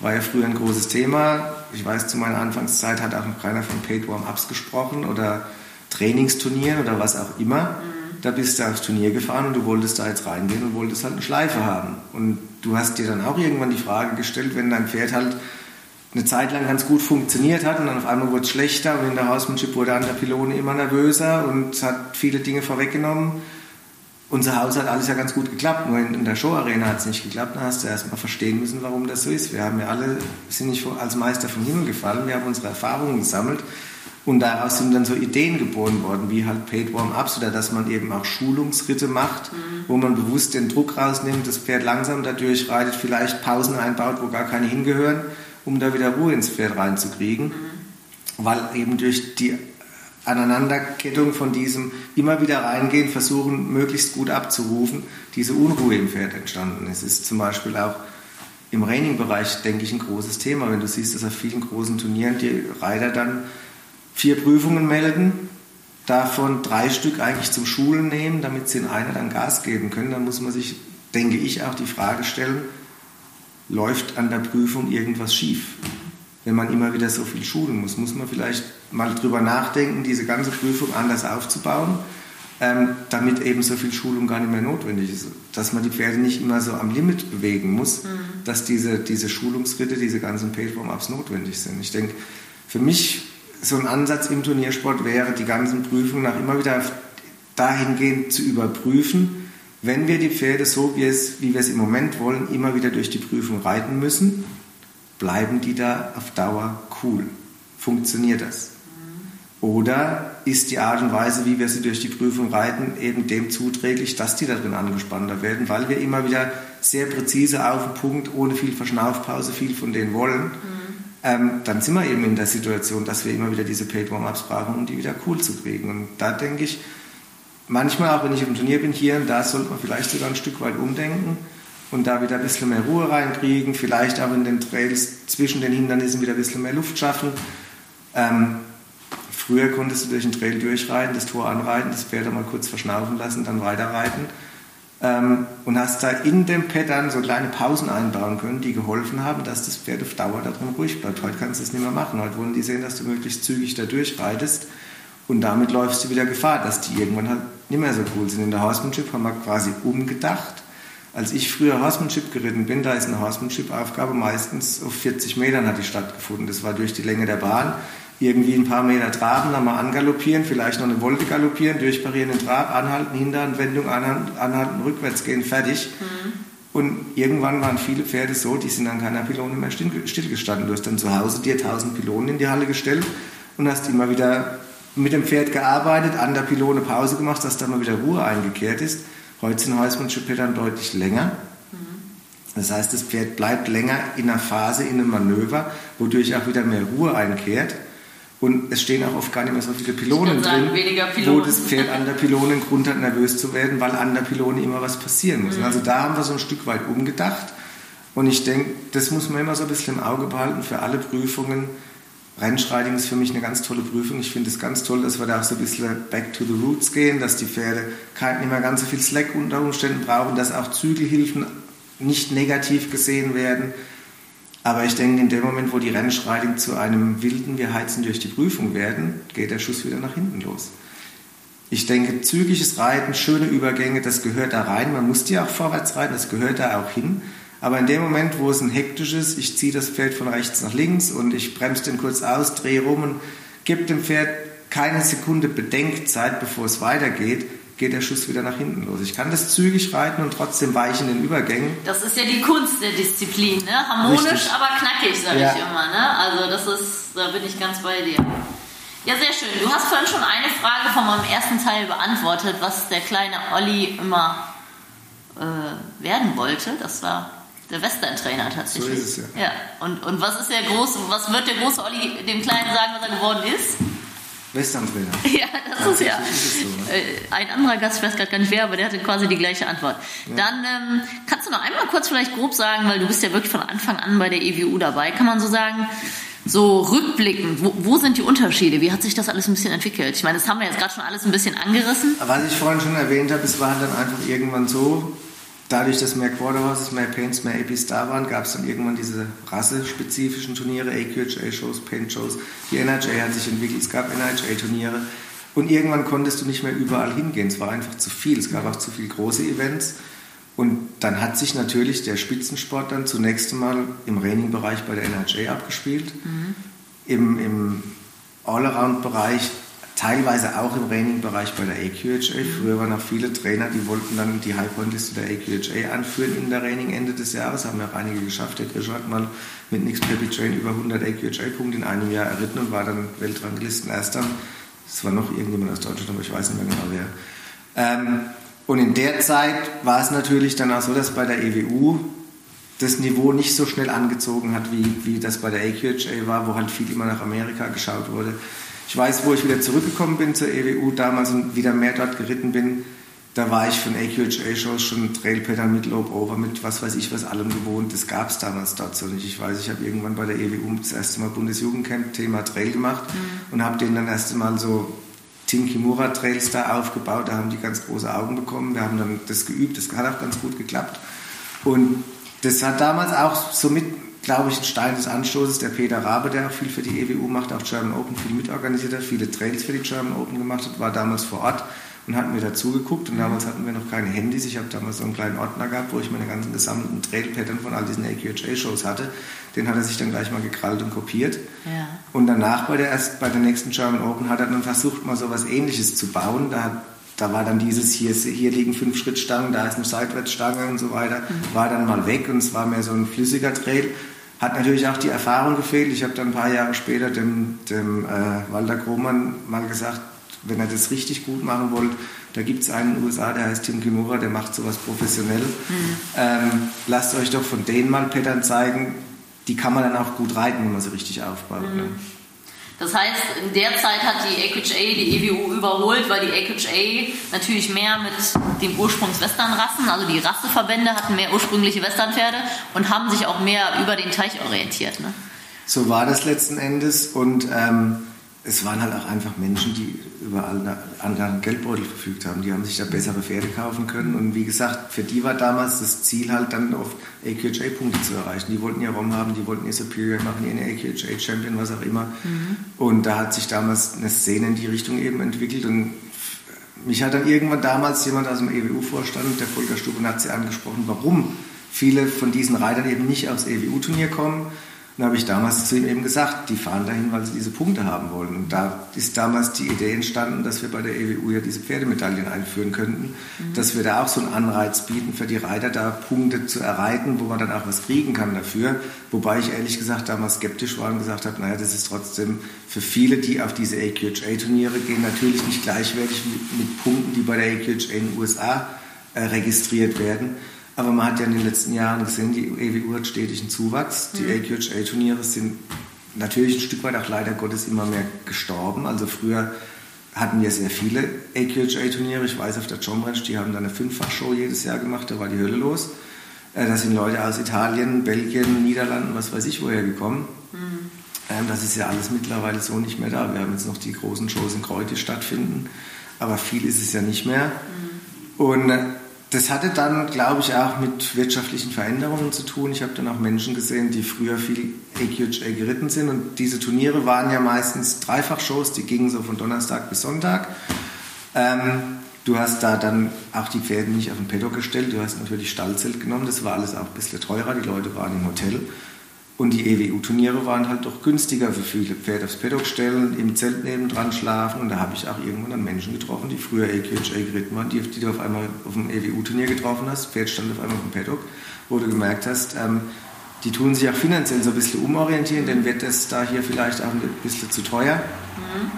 War ja früher ein großes Thema. Ich weiß, zu meiner Anfangszeit hat auch noch keiner von Paid Warm-Ups gesprochen oder Trainingsturnieren oder was auch immer. Mhm. Da bist du aufs Turnier gefahren und du wolltest da jetzt reingehen und wolltest halt eine Schleife haben. Und du hast dir dann auch irgendwann die Frage gestellt, wenn dein Pferd halt eine Zeit lang ganz gut funktioniert hat und dann auf einmal wurde es schlechter und in der Hausmanship wurde an der Pylone immer nervöser und hat viele Dinge vorweggenommen. Unser Haus hat alles ja ganz gut geklappt, nur in, der Show-Arena hat es nicht geklappt. Da hast du erst mal verstehen müssen, warum das so ist. Wir haben ja alle, sind nicht als Meister vom Himmel gefallen, wir haben unsere Erfahrungen gesammelt und daraus sind dann so Ideen geboren worden, wie halt Paid Warm-Ups oder dass man eben auch Schulungsritte macht, mhm. wo man bewusst den Druck rausnimmt, das Pferd langsam dadurch reitet, vielleicht Pausen einbaut, wo gar keine hingehören, um da wieder Ruhe ins Pferd reinzukriegen. Mhm. Weil eben durch die Aneinanderkettung von diesem immer wieder reingehen, versuchen, möglichst gut abzurufen, diese Unruhe im Pferd entstanden ist. Es ist zum Beispiel auch im Training-Bereich, denke ich, ein großes Thema. Wenn du siehst, dass auf vielen großen Turnieren die Reiter dann vier Prüfungen melden, davon drei Stück eigentlich zum Schulen nehmen, damit sie in einer dann Gas geben können, dann muss man sich, denke ich, auch die Frage stellen, läuft an der Prüfung irgendwas schief? Wenn man immer wieder so viel schulen muss, muss man vielleicht mal drüber nachdenken, diese ganze Prüfung anders aufzubauen, ähm, damit eben so viel Schulung gar nicht mehr notwendig ist. Dass man die Pferde nicht immer so am Limit bewegen muss, mhm. dass diese, diese Schulungsritte, diese ganzen Page-Warm-Ups notwendig sind. Ich denke, für mich so ein Ansatz im Turniersport wäre, die ganzen Prüfungen auch immer wieder dahingehend zu überprüfen, wenn wir die Pferde so, wie, es, wie wir es im Moment wollen, immer wieder durch die Prüfung reiten müssen, bleiben die da auf Dauer cool? Funktioniert das? Oder ist die Art und Weise, wie wir sie durch die Prüfung reiten, eben dem zuträglich, dass die darin angespannter werden, weil wir immer wieder sehr präzise auf den Punkt, ohne viel Verschnaufpause, viel von denen wollen. Mhm ähm, dann sind wir eben in der Situation, dass wir immer wieder diese Paid Warm-Ups brauchen, um die wieder cool zu kriegen. Und da denke ich, manchmal auch wenn ich im Turnier bin hier und da, sollte man vielleicht sogar ein Stück weit umdenken und da wieder ein bisschen mehr Ruhe reinkriegen, vielleicht auch in den Trails zwischen den Hindernissen wieder ein bisschen mehr Luft schaffen. Ähm, früher konntest du durch den Trail durchreiten, das Tor anreiten, das Pferd mal kurz verschnaufen lassen, dann weiterreiten ähm, und hast da in dem dann so kleine Pausen einbauen können, die geholfen haben, dass das Pferd auf Dauer da drin ruhig bleibt. Heute kannst du es nicht mehr machen. Heute wollen die sehen, dass du möglichst zügig da durchreitest und damit läufst du wieder Gefahr, dass die irgendwann halt nicht mehr so cool sind. In der Horsemanship haben wir quasi umgedacht. Als ich früher Horsemanship geritten bin, da ist eine Horsemanship-Aufgabe meistens auf 40 Metern hat die stattgefunden. Das war durch die Länge der Bahn irgendwie ein paar Meter traben, dann mal angaloppieren, vielleicht noch eine Wolte galoppieren, durchparieren den Trab, anhalten, Hinteranwendung, anhalten, anhalten, rückwärts gehen, fertig. Mhm. Und irgendwann waren viele Pferde so, die sind an keiner Pylone mehr stillgestanden. Du hast dann zu Hause dir 1000 Pylonen in die Halle gestellt und hast immer wieder mit dem Pferd gearbeitet, an der Pylone Pause gemacht, dass da mal wieder Ruhe eingekehrt ist. Heute sind Häusmannsche dann deutlich länger. Mhm. Das heißt, das Pferd bleibt länger in einer Phase, in einem Manöver, wodurch auch wieder mehr Ruhe einkehrt. Und es stehen auch oft gar nicht mehr so viele Pylonen drin, Pylonen. wo das Pferd an der Pylone einen Grund hat, nervös zu werden, weil an der Pylone immer was passieren muss. Mhm. Also da haben wir so ein Stück weit umgedacht. Und ich denke, das muss man immer so ein bisschen im Auge behalten für alle Prüfungen. Rennschreiting ist für mich eine ganz tolle Prüfung. Ich finde es ganz toll, dass wir da auch so ein bisschen back to the roots gehen, dass die Pferde nicht mehr ganz so viel Slack unter Umständen brauchen, dass auch Zügelhilfen nicht negativ gesehen werden aber ich denke, in dem Moment, wo die Rennschreiting zu einem wilden, wir heizen durch die Prüfung werden, geht der Schuss wieder nach hinten los. Ich denke, zügiges Reiten, schöne Übergänge, das gehört da rein. Man muss die auch vorwärts reiten, das gehört da auch hin. Aber in dem Moment, wo es ein hektisches, ich ziehe das Pferd von rechts nach links und ich bremse den kurz aus, drehe rum und gebe dem Pferd keine Sekunde Bedenkzeit, bevor es weitergeht, geht der Schuss wieder nach hinten los. Ich kann das zügig reiten und trotzdem weichen in den Übergängen. Das ist ja die Kunst der Disziplin, ne? harmonisch, Richtig. aber knackig, sage ja. ich immer. Ne? Also das ist, da bin ich ganz bei dir. Ja, sehr schön. Du hast vorhin schon eine Frage von meinem ersten Teil beantwortet, was der kleine Olli immer äh, werden wollte. Das war der Western-Trainer tatsächlich. So ist es ja. ja. Und, und was ist der große, was wird der große Olli dem Kleinen sagen, was er geworden ist? Western-Trainer. Ja, das ist ja. Ist so, ne? Äh, ein anderer Gast, ich weiß gerade gar nicht wer, aber der hatte quasi die gleiche Antwort. Ja. Dann ähm, kannst du noch einmal kurz vielleicht grob sagen, weil du bist ja wirklich von Anfang an bei der EWU dabei, kann man so sagen, so rückblickend, wo, wo, sind die Unterschiede? Wie hat sich das alles ein bisschen entwickelt? Ich meine, das haben wir jetzt gerade schon alles ein bisschen angerissen. Was ich vorhin schon erwähnt habe, es war dann einfach irgendwann so, dadurch, dass mehr Quarterhorses, mehr Paints, mehr APs da waren, gab es dann irgendwann diese rassespezifischen Turniere, AQHA-Shows, Paint-Shows. Die NHA hat sich entwickelt, es gab NHA-Turniere. Und irgendwann konntest du nicht mehr überall hingehen. Es war einfach zu viel. Es gab auch zu viele große Events. Und dann hat sich natürlich der Spitzensport dann zunächst einmal im Raining-Bereich bei der NHJ abgespielt, mhm. im, im Allround-Bereich teilweise auch im Raining-Bereich bei der AQHA. Früher waren auch viele Trainer, die wollten dann die High-Point-Liste der AQHA anführen in der Raining Ende des Jahres. Haben ja auch einige geschafft. Der Grischer hat mal mit Nix Peppy Train über 100 AQHA-Punkte in einem Jahr erritten und war dann Weltranglisten-Erster. Es war noch irgendjemand aus Deutschland, aber ich weiß nicht mehr genau wer. Ähm, und in der Zeit war es natürlich dann auch so, dass bei der EWU das Niveau nicht so schnell angezogen hat, wie, wie das bei der AQHA war, wo halt viel immer nach Amerika geschaut wurde. Ich weiß, wo ich wieder zurückgekommen bin zur EWU damals und wieder mehr dort geritten bin, da war ich von AQHA-Shows schon Trailpattern mit Lobe Over, mit was weiß ich was allem gewohnt. Das gab es damals dort so nicht. Ich weiß, ich habe irgendwann bei der EWU das erste Mal Bundesjugendcamp Thema Trail gemacht mhm. und habe den dann erst einmal so Tim Kimura Trails da aufgebaut. Da haben die ganz große Augen bekommen. Wir haben dann das geübt. Das hat auch ganz gut geklappt. Und das hat damals auch so mit glaube ich, ein Stein des Anstoßes. Der Peter Rabe, der auch viel für die EWU macht, auch German Open viel mitorganisiert hat, viele Trails für die German Open gemacht hat, war damals vor Ort und hat mir dazugeguckt. Und damals hatten wir noch keine Handys. Ich habe damals so einen kleinen Ordner gehabt, wo ich meine ganzen gesammelten Trail-Pattern von all diesen AQHA-Shows hatte. Den hat er sich dann gleich mal gekrallt und kopiert. Ja. Und danach bei der, erst, bei der nächsten German Open hat er dann versucht, mal so was Ähnliches zu bauen. Da hat da war dann dieses, hier, hier liegen fünf Schrittstangen, da ist eine Seitwärtsstange und so weiter, mhm. war dann mal weg und es war mehr so ein flüssiger Trail. Hat natürlich auch die Erfahrung gefehlt. Ich habe dann ein paar Jahre später dem, dem äh, Walter Krohmann mal gesagt, wenn er das richtig gut machen wollt, da gibt es einen in den USA, der heißt Tim Kimura, der macht sowas professionell. Mhm. Ähm, lasst euch doch von denen mal Pattern zeigen. Die kann man dann auch gut reiten, wenn man sie richtig aufbaut. Ne? Mhm. Ne? Das heißt, in der Zeit hat die AQHA die EWU überholt, weil die AQHA natürlich mehr mit den Ursprungs-Western-Rassen, also die Rasseverbände hatten mehr ursprüngliche Westernpferde und haben sich auch mehr über den Teich orientiert. Ne? So war das letzten Endes und ähm, es waren halt auch einfach Menschen, die über einen anderen Geldbeutel verfügt haben. Die haben sich da bessere Pferde kaufen können. Und wie gesagt, für die war damals das Ziel halt dann auf AQHA-Punkte zu erreichen. Die wollten ihr ROM haben, die wollten ihr Superior machen, ihren AQHA-Champion, was auch immer. Mhm. Und da hat sich damals eine Szene in die Richtung eben entwickelt. Und mich hat dann irgendwann damals jemand aus dem EWU-Vorstand, der Volker Stubenatze, angesprochen, warum viele von diesen Reitern eben nicht aufs EWU-Turnier kommen dann habe ich damals zu ihm eben gesagt, die fahren dahin, weil sie diese Punkte haben wollen. Und da ist damals die Idee entstanden, dass wir bei der EWU ja diese Pferdemedaillen einführen könnten, mhm. dass wir da auch so einen Anreiz bieten für die Reiter, da Punkte zu erreiten, wo man dann auch was kriegen kann dafür. Wobei ich ehrlich gesagt damals skeptisch war und gesagt habe, naja, das ist trotzdem für viele, die auf diese AQHA-Turniere gehen, natürlich nicht gleichwertig mit, mit, Punkten, die bei der AQHA in den USA äh, registriert werden. Aber man hat ja in den letzten Jahren gesehen, die EWU hat stetig einen Zuwachs. Die mhm. AQHA-Turniere sind natürlich ein Stück weit auch leider Gottes immer mehr gestorben. Also früher hatten wir sehr viele AQHA-Turniere. Ich weiß, auf der John Ranch, die haben da eine Fünffachshow jedes Jahr gemacht, da war die Hölle los. Äh, da sind Leute aus Italien, Belgien, Niederlanden, was weiß ich woher gekommen. Mhm. Ähm, das ist ja alles mittlerweile so nicht mehr da. Wir haben jetzt noch die großen Shows in Kreuz, die stattfinden, aber viel ist es ja nicht mehr. Mhm. Und äh, das hatte dann, glaube ich, auch mit wirtschaftlichen Veränderungen zu tun. Ich habe dann auch Menschen gesehen, die früher viel AQHA geritten sind. Und diese Turniere waren ja meistens Dreifachshows, die gingen so von Donnerstag bis Sonntag. Ähm, du hast da dann auch die Pferde nicht auf den Paddock gestellt. Du hast natürlich Stallzelt genommen. Das war alles auch ein bisschen teurer. Die Leute waren im Hotel. Und die EWU-Turniere waren halt doch günstiger für viele. Pferd aufs Paddock stellen, im Zelt nebendran schlafen. Und da habe ich auch irgendwann dann Menschen getroffen, die früher AQHA geritten waren, die, die du auf einmal auf dem EWU-Turnier getroffen hast. Pferd stand auf einmal auf dem Paddock, wo du gemerkt hast, ähm, die tun sich auch finanziell so ein bisschen umorientieren, denn wird das da hier vielleicht auch ein bisschen zu teuer. Mhm.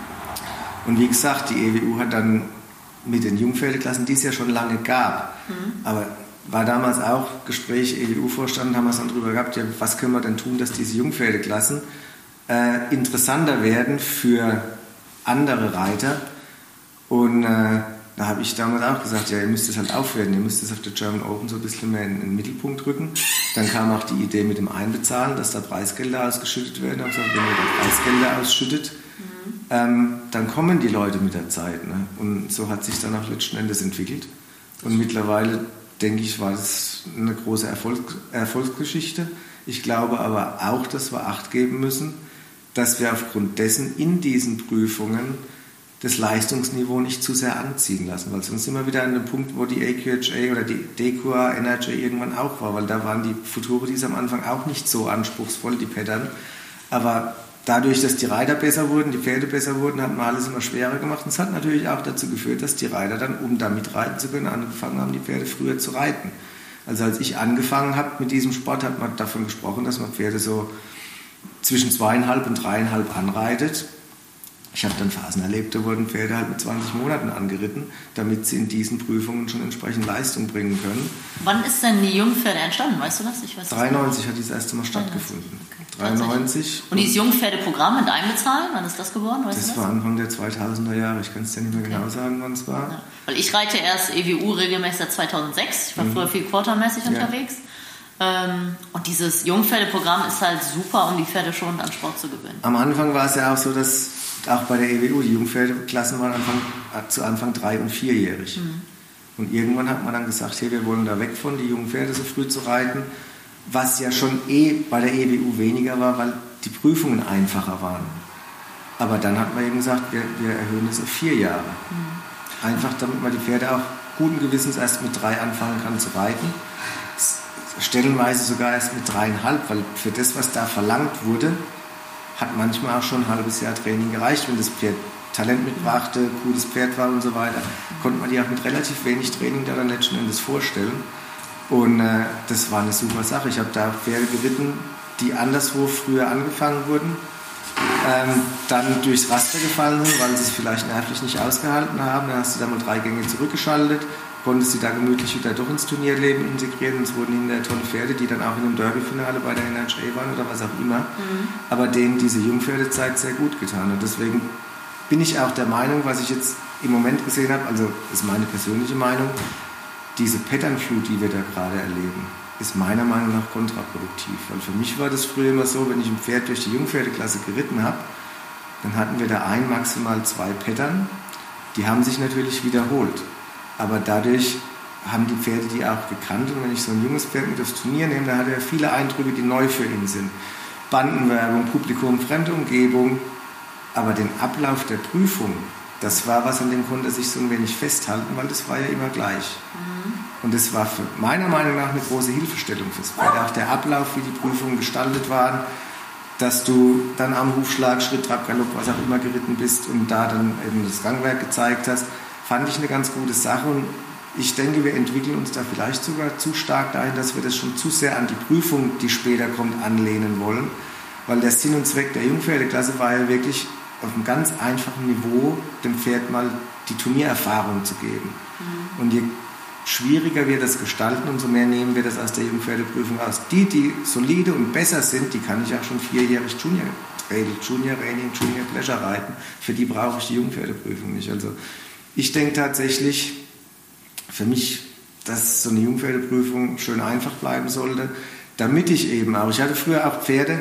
Und wie gesagt, die EWU hat dann mit den Jungpferdeklassen, die es ja schon lange gab, mhm. aber war damals auch Gespräch, EDU-Vorstand, haben wir es dann drüber gehabt, ja, was können wir denn tun, dass diese Jungpferdeklassen äh, interessanter werden für andere Reiter. Und äh, da habe ich damals auch gesagt, ja, ihr müsst es halt aufwerten, ihr müsst es auf der German Open so ein bisschen mehr in, in, den Mittelpunkt rücken. Dann kam auch die Idee mit dem Einbezahlen, dass da Preisgelder ausgeschüttet werden. Gesagt, wenn ihr da Preisgelder ausschüttet, mhm. ähm, dann kommen die Leute mit der Zeit. Ne? Und so hat sich dann auch letzten Endes entwickelt. Und mittlerweile denke ich, war das eine große Erfolg, Erfolgsgeschichte. Ich glaube aber auch, dass wir Acht geben müssen, dass wir aufgrund dessen in diesen Prüfungen das Leistungsniveau nicht zu sehr anziehen lassen, weil sonst sind wir wieder an dem Punkt, wo die AQHA oder die DQA Energy irgendwann auch war, weil da waren die Futurities am Anfang auch nicht so anspruchsvoll, die Pattern. Aber dadurch, dass die Reiter besser wurden, die Pferde besser wurden, hat man alles immer schwerer gemacht. Und es hat natürlich auch dazu geführt, dass die Reiter dann, um damit reiten zu können, angefangen haben, die Pferde früher zu reiten. Also als ich angefangen habe mit diesem Sport, hat man davon gesprochen, dass man Pferde so zwischen zweieinhalb und dreieinhalb anreitet ich habe dann Phasen erlebt, da wurden Pferde halt mit 20 Monaten angeritten, damit sie in diesen Prüfungen schon entsprechend Leistung bringen können. Wann ist denn die Jungpferde entstanden? Weißt du das? Ich weiß 93 hat die das erste Mal stattgefunden. Okay. 93. Und dieses Jungpferdeprogramm mit Einbezahlen, wann ist das geworden? Weißt das, das, war Anfang der 2000er Jahre. Ich kann es dir nicht mehr okay. genau sagen, wann es war. Ja. Weil ich reite erst EWU regelmäßig seit 2006. Ich war mhm. früher viel quartermäßig ja. unterwegs. Ähm, und dieses Jungpferdeprogramm ist halt super, um die Pferde schon an Sport zu gewinnen. Am Anfang war es ja auch so, dass auch bei der EWU, die Jungpferdeklassen waren Anfang, zu Anfang drei- und vierjährig. Mhm. Und irgendwann hat man dann gesagt, hey, wir wollen da weg von, die jungen Pferde so früh zu reiten, was ja schon eh bei der EWU weniger war, weil die Prüfungen einfacher waren. Aber dann hat man eben gesagt, wir, wir erhöhen es auf vier Jahre. Mhm. Einfach damit man die Pferde auch guten Gewissens erst mit drei anfangen kann zu reiten. Stellenweise sogar erst mit dreieinhalb, weil für das, was da verlangt wurde, hat manchmal auch schon ein halbes Jahr Training gereicht, wenn das Pferd Talent mitbrachte, gutes Pferd war und so weiter, konnte man die auch mit relativ wenig Training da dann letzten Endes vorstellen. Und äh, das war eine super Sache. Ich habe da Pferde geritten, die anderswo früher angefangen wurden, ähm, dann durchs Raster gefallen sind, weil sie es vielleicht nervlich nicht ausgehalten haben. Dann hast du da mal drei Gänge zurückgeschaltet konntest sie da gemütlich wieder doch ins Turnierleben integrieren. Und es wurden hinterher tolle Pferde, die dann auch in einem Derby-Finale bei der NHA waren oder was auch immer. Mhm. Aber denen diese Jungpferdezeit sehr gut getan hat. Deswegen bin ich auch der Meinung, was ich jetzt im Moment gesehen habe, also ist meine persönliche Meinung, diese Patternflut, die wir da gerade erleben, ist meiner Meinung nach kontraproduktiv. Weil für mich war das früher immer so, wenn ich ein Pferd durch die Jungpferdeklasse geritten habe, dann hatten wir da ein, maximal zwei Pattern. Die haben sich natürlich wiederholt. Aber dadurch haben die Pferde die auch gekannt. Und wenn ich so ein junges Pferd mit aufs Turnier nehme, dann hat er viele Eindrücke, die neu für ihn sind. Bandenwerbung, Publikum, fremde Umgebung. Aber den Ablauf der Prüfung, das war was, an dem konnte er sich so ein wenig festhalten, weil das war ja immer gleich. Mhm. Und das war für meiner Meinung nach eine große Hilfestellung fürs Pferd. Auch der Ablauf, wie die Prüfungen gestaltet waren, dass du dann am Hufschlag, Schritt, Trab, Galopp, was auch immer geritten bist und da dann eben das Gangwerk gezeigt hast fand ich eine ganz gute Sache und ich denke, wir entwickeln uns da vielleicht sogar zu stark dahin, dass wir das schon zu sehr an die Prüfung, die später kommt, anlehnen wollen. Weil der Sinn und Zweck der Jungpferdeklasse war ja wirklich auf einem ganz einfachen Niveau dem Pferd mal die Turniererfahrung zu geben. Mhm. Und je schwieriger wir das gestalten, umso mehr nehmen wir das aus der Jungpferdeprüfung aus. Die, die solide und besser sind, die kann ich auch schon vierjährig Junior Junior Training, Junior Pleasure reiten. Für die brauche ich die Jungpferdeprüfung nicht. Also ich denke tatsächlich, für mich, dass so eine Jungpferdeprüfung schön einfach bleiben sollte, damit ich eben auch, ich hatte früher auch Pferde,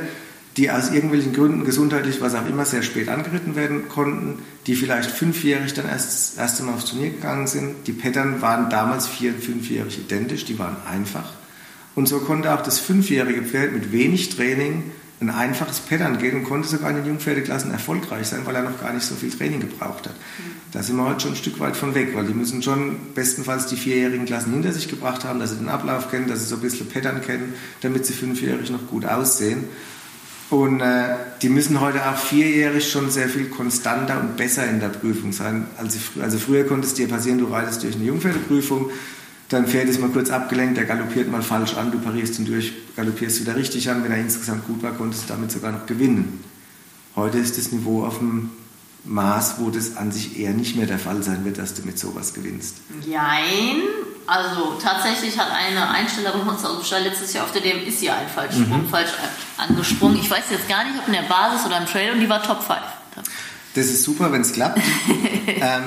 die aus irgendwelchen Gründen gesundheitlich, was auch immer, sehr spät angeritten werden konnten, die vielleicht fünfjährig dann erst das erste Mal aufs Turnier gegangen sind. Die Pattern waren damals vier- und fünfjährig identisch, die waren einfach. Und so konnte auch das fünfjährige Pferd mit wenig Training ein einfaches Pattern gehen und konnte sogar in den Jungpferdeklassen erfolgreich sein, weil er noch gar nicht so viel Training gebraucht hat. Mhm. Da sind wir heute schon ein Stück weit von weg, weil die müssen schon bestenfalls die vierjährigen Klassen hinter sich gebracht haben, dass sie den Ablauf kennen, dass sie so ein bisschen Pattern kennen, damit sie fünfjährig noch gut aussehen. Und äh, die müssen heute auch vierjährig schon sehr viel konstanter und besser in der Prüfung sein. Also, also früher konnte es dir passieren, du reitest durch eine Jungpferdeprüfung, dein Pferd ist mal kurz abgelenkt, der galoppiert mal falsch an, du parierst ihn durch, galoppierst wieder richtig an. Wenn er insgesamt gut war, konntest du damit sogar noch gewinnen. Heute ist das Niveau auf dem Maß, wo das an sich eher nicht mehr der Fall sein wird, dass du mit sowas gewinnst. Jein. Also tatsächlich hat eine Einstellerin uns aus dem Stall letztes Jahr auf der DM ist ja ein Fallsprung mhm. falsch angesprungen. Ich weiß jetzt gar nicht, ob in der Basis oder im Trail und die war Top 5. Das ist super, wenn es klappt. ähm,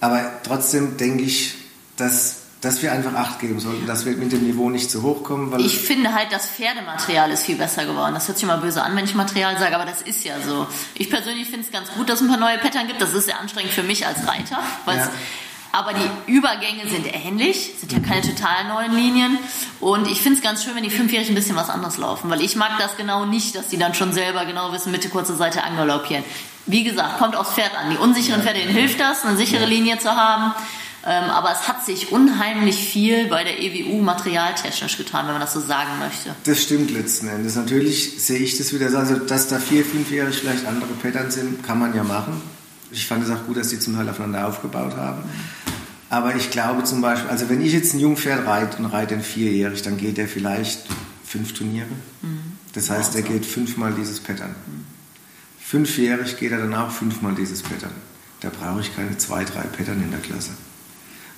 aber trotzdem denke ich, dass dass wir einfach Acht geben sollten, dass wir mit dem Niveau nicht zu hoch kommen. ich finde halt, das Pferdematerial ist viel besser geworden. Das hört sich mal böse an, wenn ich Material sage, aber das ist ja so. Ich persönlich finde es ganz gut, dass es ein paar neue Pattern gibt. Das ist sehr anstrengend für mich als Reiter, ja. Aber die Übergänge sind ähnlich, sind ja keine total neuen Linien. Und ich finde es ganz schön, wenn die Fünfjährigen ein bisschen was anderes laufen, weil ich mag das genau nicht, dass die dann schon selber genau wissen, Mitte, kurze Seite angaloppieren. Wie gesagt, kommt aufs Pferd an. Die unsicheren Pferde, denen hilft das, eine sichere Linie zu haben. Ähm, aber es hat sich unheimlich viel bei der EWU materialtechnisch getan, wenn man das so sagen möchte. Das stimmt letzten Endes. Natürlich sehe ich das wieder so, also dass da vier, fünfjährig vielleicht andere Pattern sind, kann man ja machen. Ich fand es auch gut, dass die zum Teil aufeinander aufgebaut haben. Aber ich glaube zum Beispiel, also wenn ich jetzt ein Jungpferd reite und reite ein vierjährig, dann geht der vielleicht fünf Turniere. Mhm. Das heißt, er geht fünfmal dieses Pattern. Mhm. Fünfjährig geht er dann auch fünfmal dieses Pattern. Da brauche ich keine zwei, drei Pattern in der Klasse.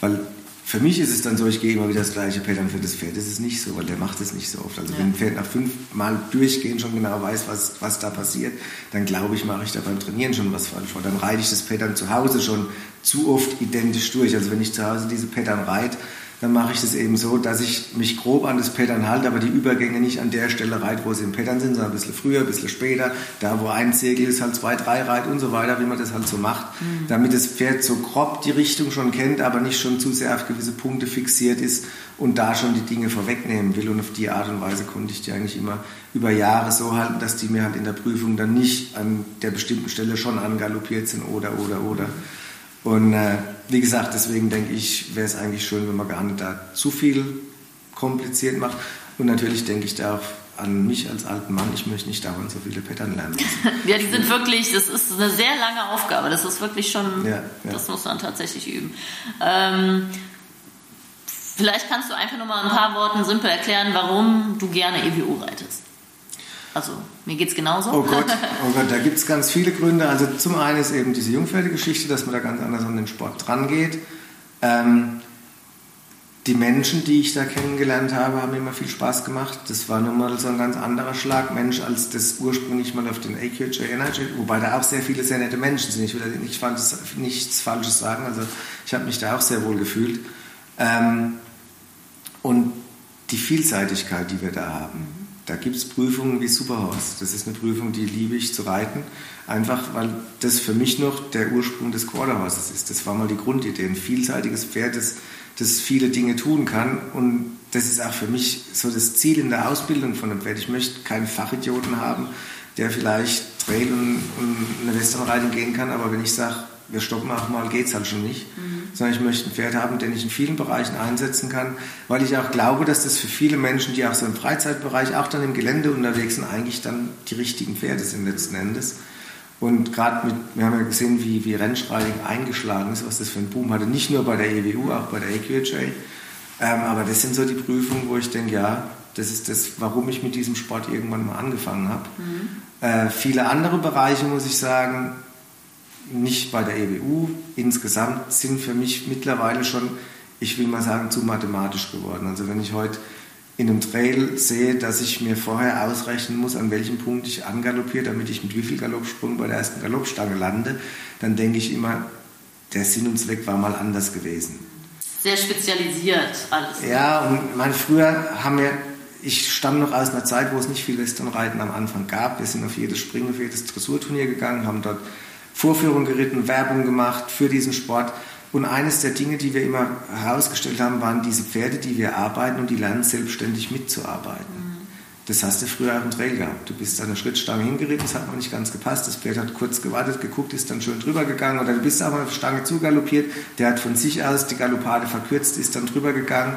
Weil für mich ist es dann so, ich gehe immer wieder das gleiche Pattern für das Pferd. Das ist nicht so, weil der macht es nicht so oft. Also ja. wenn ein Pferd nach fünf Mal durchgehen schon genau weiß, was, was da passiert, dann glaube ich, mache ich da beim Trainieren schon was falsch. Weil dann reite ich das Pattern zu Hause schon zu oft identisch durch. Also wenn ich zu Hause diese Pattern reite, dann mache ich das eben so, dass ich mich grob an das Pattern halte, aber die Übergänge nicht an der Stelle reite, wo sie im Pattern sind, sondern ein bisschen früher, ein bisschen später. Da, wo ein Segel ist, halt zwei, drei reit und so weiter, wie man das halt so macht. Mhm. Damit das Pferd so grob die Richtung schon kennt, aber nicht schon zu sehr auf gewisse Punkte fixiert ist und da schon die Dinge vorwegnehmen will. Und auf die Art und Weise konnte ich die eigentlich immer über Jahre so halten, dass die mir halt in der Prüfung dann nicht an der bestimmten Stelle schon angaloppiert sind oder, oder, oder. Und äh, wie gesagt, deswegen denke ich, wäre es eigentlich schön, wenn man gar nicht da zu viel kompliziert macht. Und natürlich denke ich da auch an mich als alten Mann, ich möchte nicht dauernd so viele Pattern lernen. ja, die sind wirklich, das ist eine sehr lange Aufgabe. Das ist wirklich schon, ja, ja. das muss man tatsächlich üben. Ähm, vielleicht kannst du einfach nur mal ein paar Worten simpel erklären, warum du gerne EWU reitest. Also mir geht es genauso. Oh Gott, oh Gott, da gibt es ganz viele Gründe. Also zum einen ist eben diese Jungpferdegeschichte, dass man da ganz anders an den Sport dran geht. Ähm, die Menschen, die ich da kennengelernt habe, haben immer viel Spaß gemacht. Das war nun mal so ein ganz anderer Schlagmensch, als das ursprünglich mal auf den AQHA Energy, wobei da auch sehr viele sehr nette Menschen sind. Ich will nicht, nichts Falsches sagen, also ich habe mich da auch sehr wohl gefühlt. Ähm, und die Vielseitigkeit, die wir da haben. Da gibt es Prüfungen wie Superhorse. Das ist eine Prüfung, die liebe ich zu reiten, einfach weil das für mich noch der Ursprung des Quarterhorses ist. Das war mal die Grundidee, ein vielseitiges Pferd, das, das viele Dinge tun kann. Und das ist auch für mich so das Ziel in der Ausbildung von einem Pferd. Ich möchte keinen Fachidioten haben, der vielleicht Trail und, und eine Westernreitung gehen kann, aber wenn ich sage, wir stoppen auch mal, geht es halt schon nicht. Mhm. Sondern ich möchte ein Pferd haben, den ich in vielen Bereichen einsetzen kann, weil ich auch glaube, dass das für viele Menschen, die auch so im Freizeitbereich, auch dann im Gelände unterwegs sind, eigentlich dann die richtigen Pferde sind letzten Endes. Und gerade mit, wir haben ja gesehen, wie, wie Rennstreiting eingeschlagen ist, was das für ein Boom hatte. Nicht nur bei der EWU, auch bei der AQHA. Ähm, aber das sind so die Prüfungen, wo ich denke, ja, das ist das, warum ich mit diesem Sport irgendwann mal angefangen habe. Mhm. Äh, viele andere Bereiche, muss ich sagen, nicht bei der EWU. Insgesamt sind für mich mittlerweile schon, ich will mal sagen, zu mathematisch geworden. Also wenn ich heute in einem Trail sehe, dass ich mir vorher ausrechnen muss, an welchem Punkt ich angaloppiere, damit ich mit wie viel Galoppsprung bei der ersten Galoppstange lande, dann denke ich immer, der Sinn und Zweck war mal anders gewesen. Sehr spezialisiert alles. Ja, und mein, früher haben wir, ich stamme noch aus einer Zeit, wo es nicht viel Westernreiten am Anfang gab. Wir sind auf jedes Springen, auf jedes Dressurturnier gegangen, haben dort Vorführung geritten, Werbung gemacht für diesen Sport. Und eines der Dinge, die wir immer herausgestellt haben, waren diese Pferde, die wir arbeiten und die lernen selbstständig mitzuarbeiten. Mhm. Das hast du früher auch im Trail gehabt. Du bist an der Schrittstange hingeritten, das hat noch nicht ganz gepasst. Das Pferd hat kurz gewartet, geguckt, ist dann schön drüber gegangen. Oder du bist aber auf der Stange zugaloppiert. Der hat von sich aus die Galoppade verkürzt, ist dann drüber gegangen.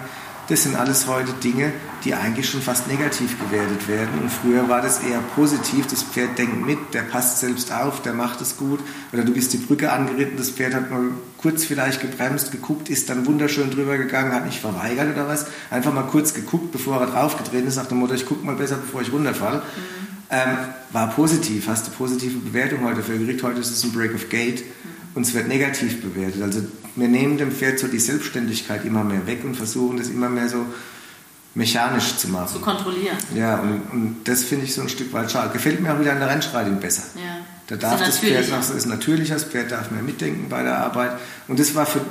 Das sind alles heute Dinge, die eigentlich schon fast negativ gewertet werden. Und früher war das eher positiv. Das Pferd denkt mit, der passt selbst auf, der macht es gut. Oder du bist die Brücke angeritten, das Pferd hat mal kurz vielleicht gebremst, geguckt, ist dann wunderschön drüber gegangen, hat nicht verweigert oder was. Einfach mal kurz geguckt, bevor er draufgetreten ist, nach dem Motto, ich gucke mal besser, bevor ich runterfalle. Mhm. Ähm, war positiv, hast du positive Bewertung heute dafür gekriegt. Heute ist es ein Break of Gate. Mhm und es wird negativ bewertet. Also wir nehmen dem Pferd so die Selbstständigkeit immer mehr weg und versuchen das immer mehr so mechanisch zu machen. Zu kontrollieren. Ja, und, und das finde ich so ein Stück weit schade. Gefällt mir auch wieder an der Rennstreitung besser. Ja. Da darf das Pferd noch, ist natürlicher, das Pferd darf mehr mitdenken bei der Arbeit. Und das war für,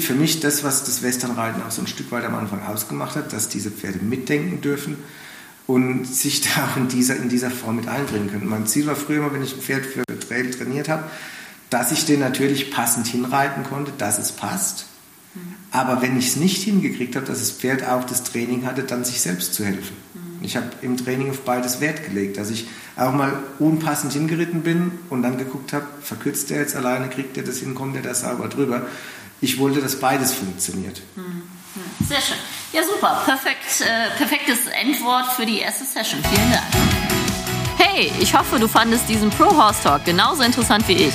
für mich das, was das Westernreiten auch so ein Stück weit am Anfang ausgemacht hat, dass diese Pferde mitdenken dürfen und sich da auch in dieser, in dieser Form mit einbringen können. Mein Ziel war früher immer, wenn ich ein Pferd für Trail trainiert habe, dass ich den natürlich passend hinreiten konnte, dass es passt. Aber wenn ich es nicht hingekriegt habe, dass das Pferd auch das Training hatte, dann sich selbst zu helfen. Ich habe im Training auf beides Wert gelegt, dass ich auch mal unpassend hingeritten bin und dann geguckt habe, verkürzt er jetzt alleine, kriegt er das hin, kommt er da sauber drüber. Ich wollte, dass beides funktioniert. Sehr schön. Ja, super. Perfekt, äh, perfektes Endwort für die erste Session. Vielen Dank. Hey, ich hoffe, du fandest diesen Pro Horse Talk genauso interessant wie ich.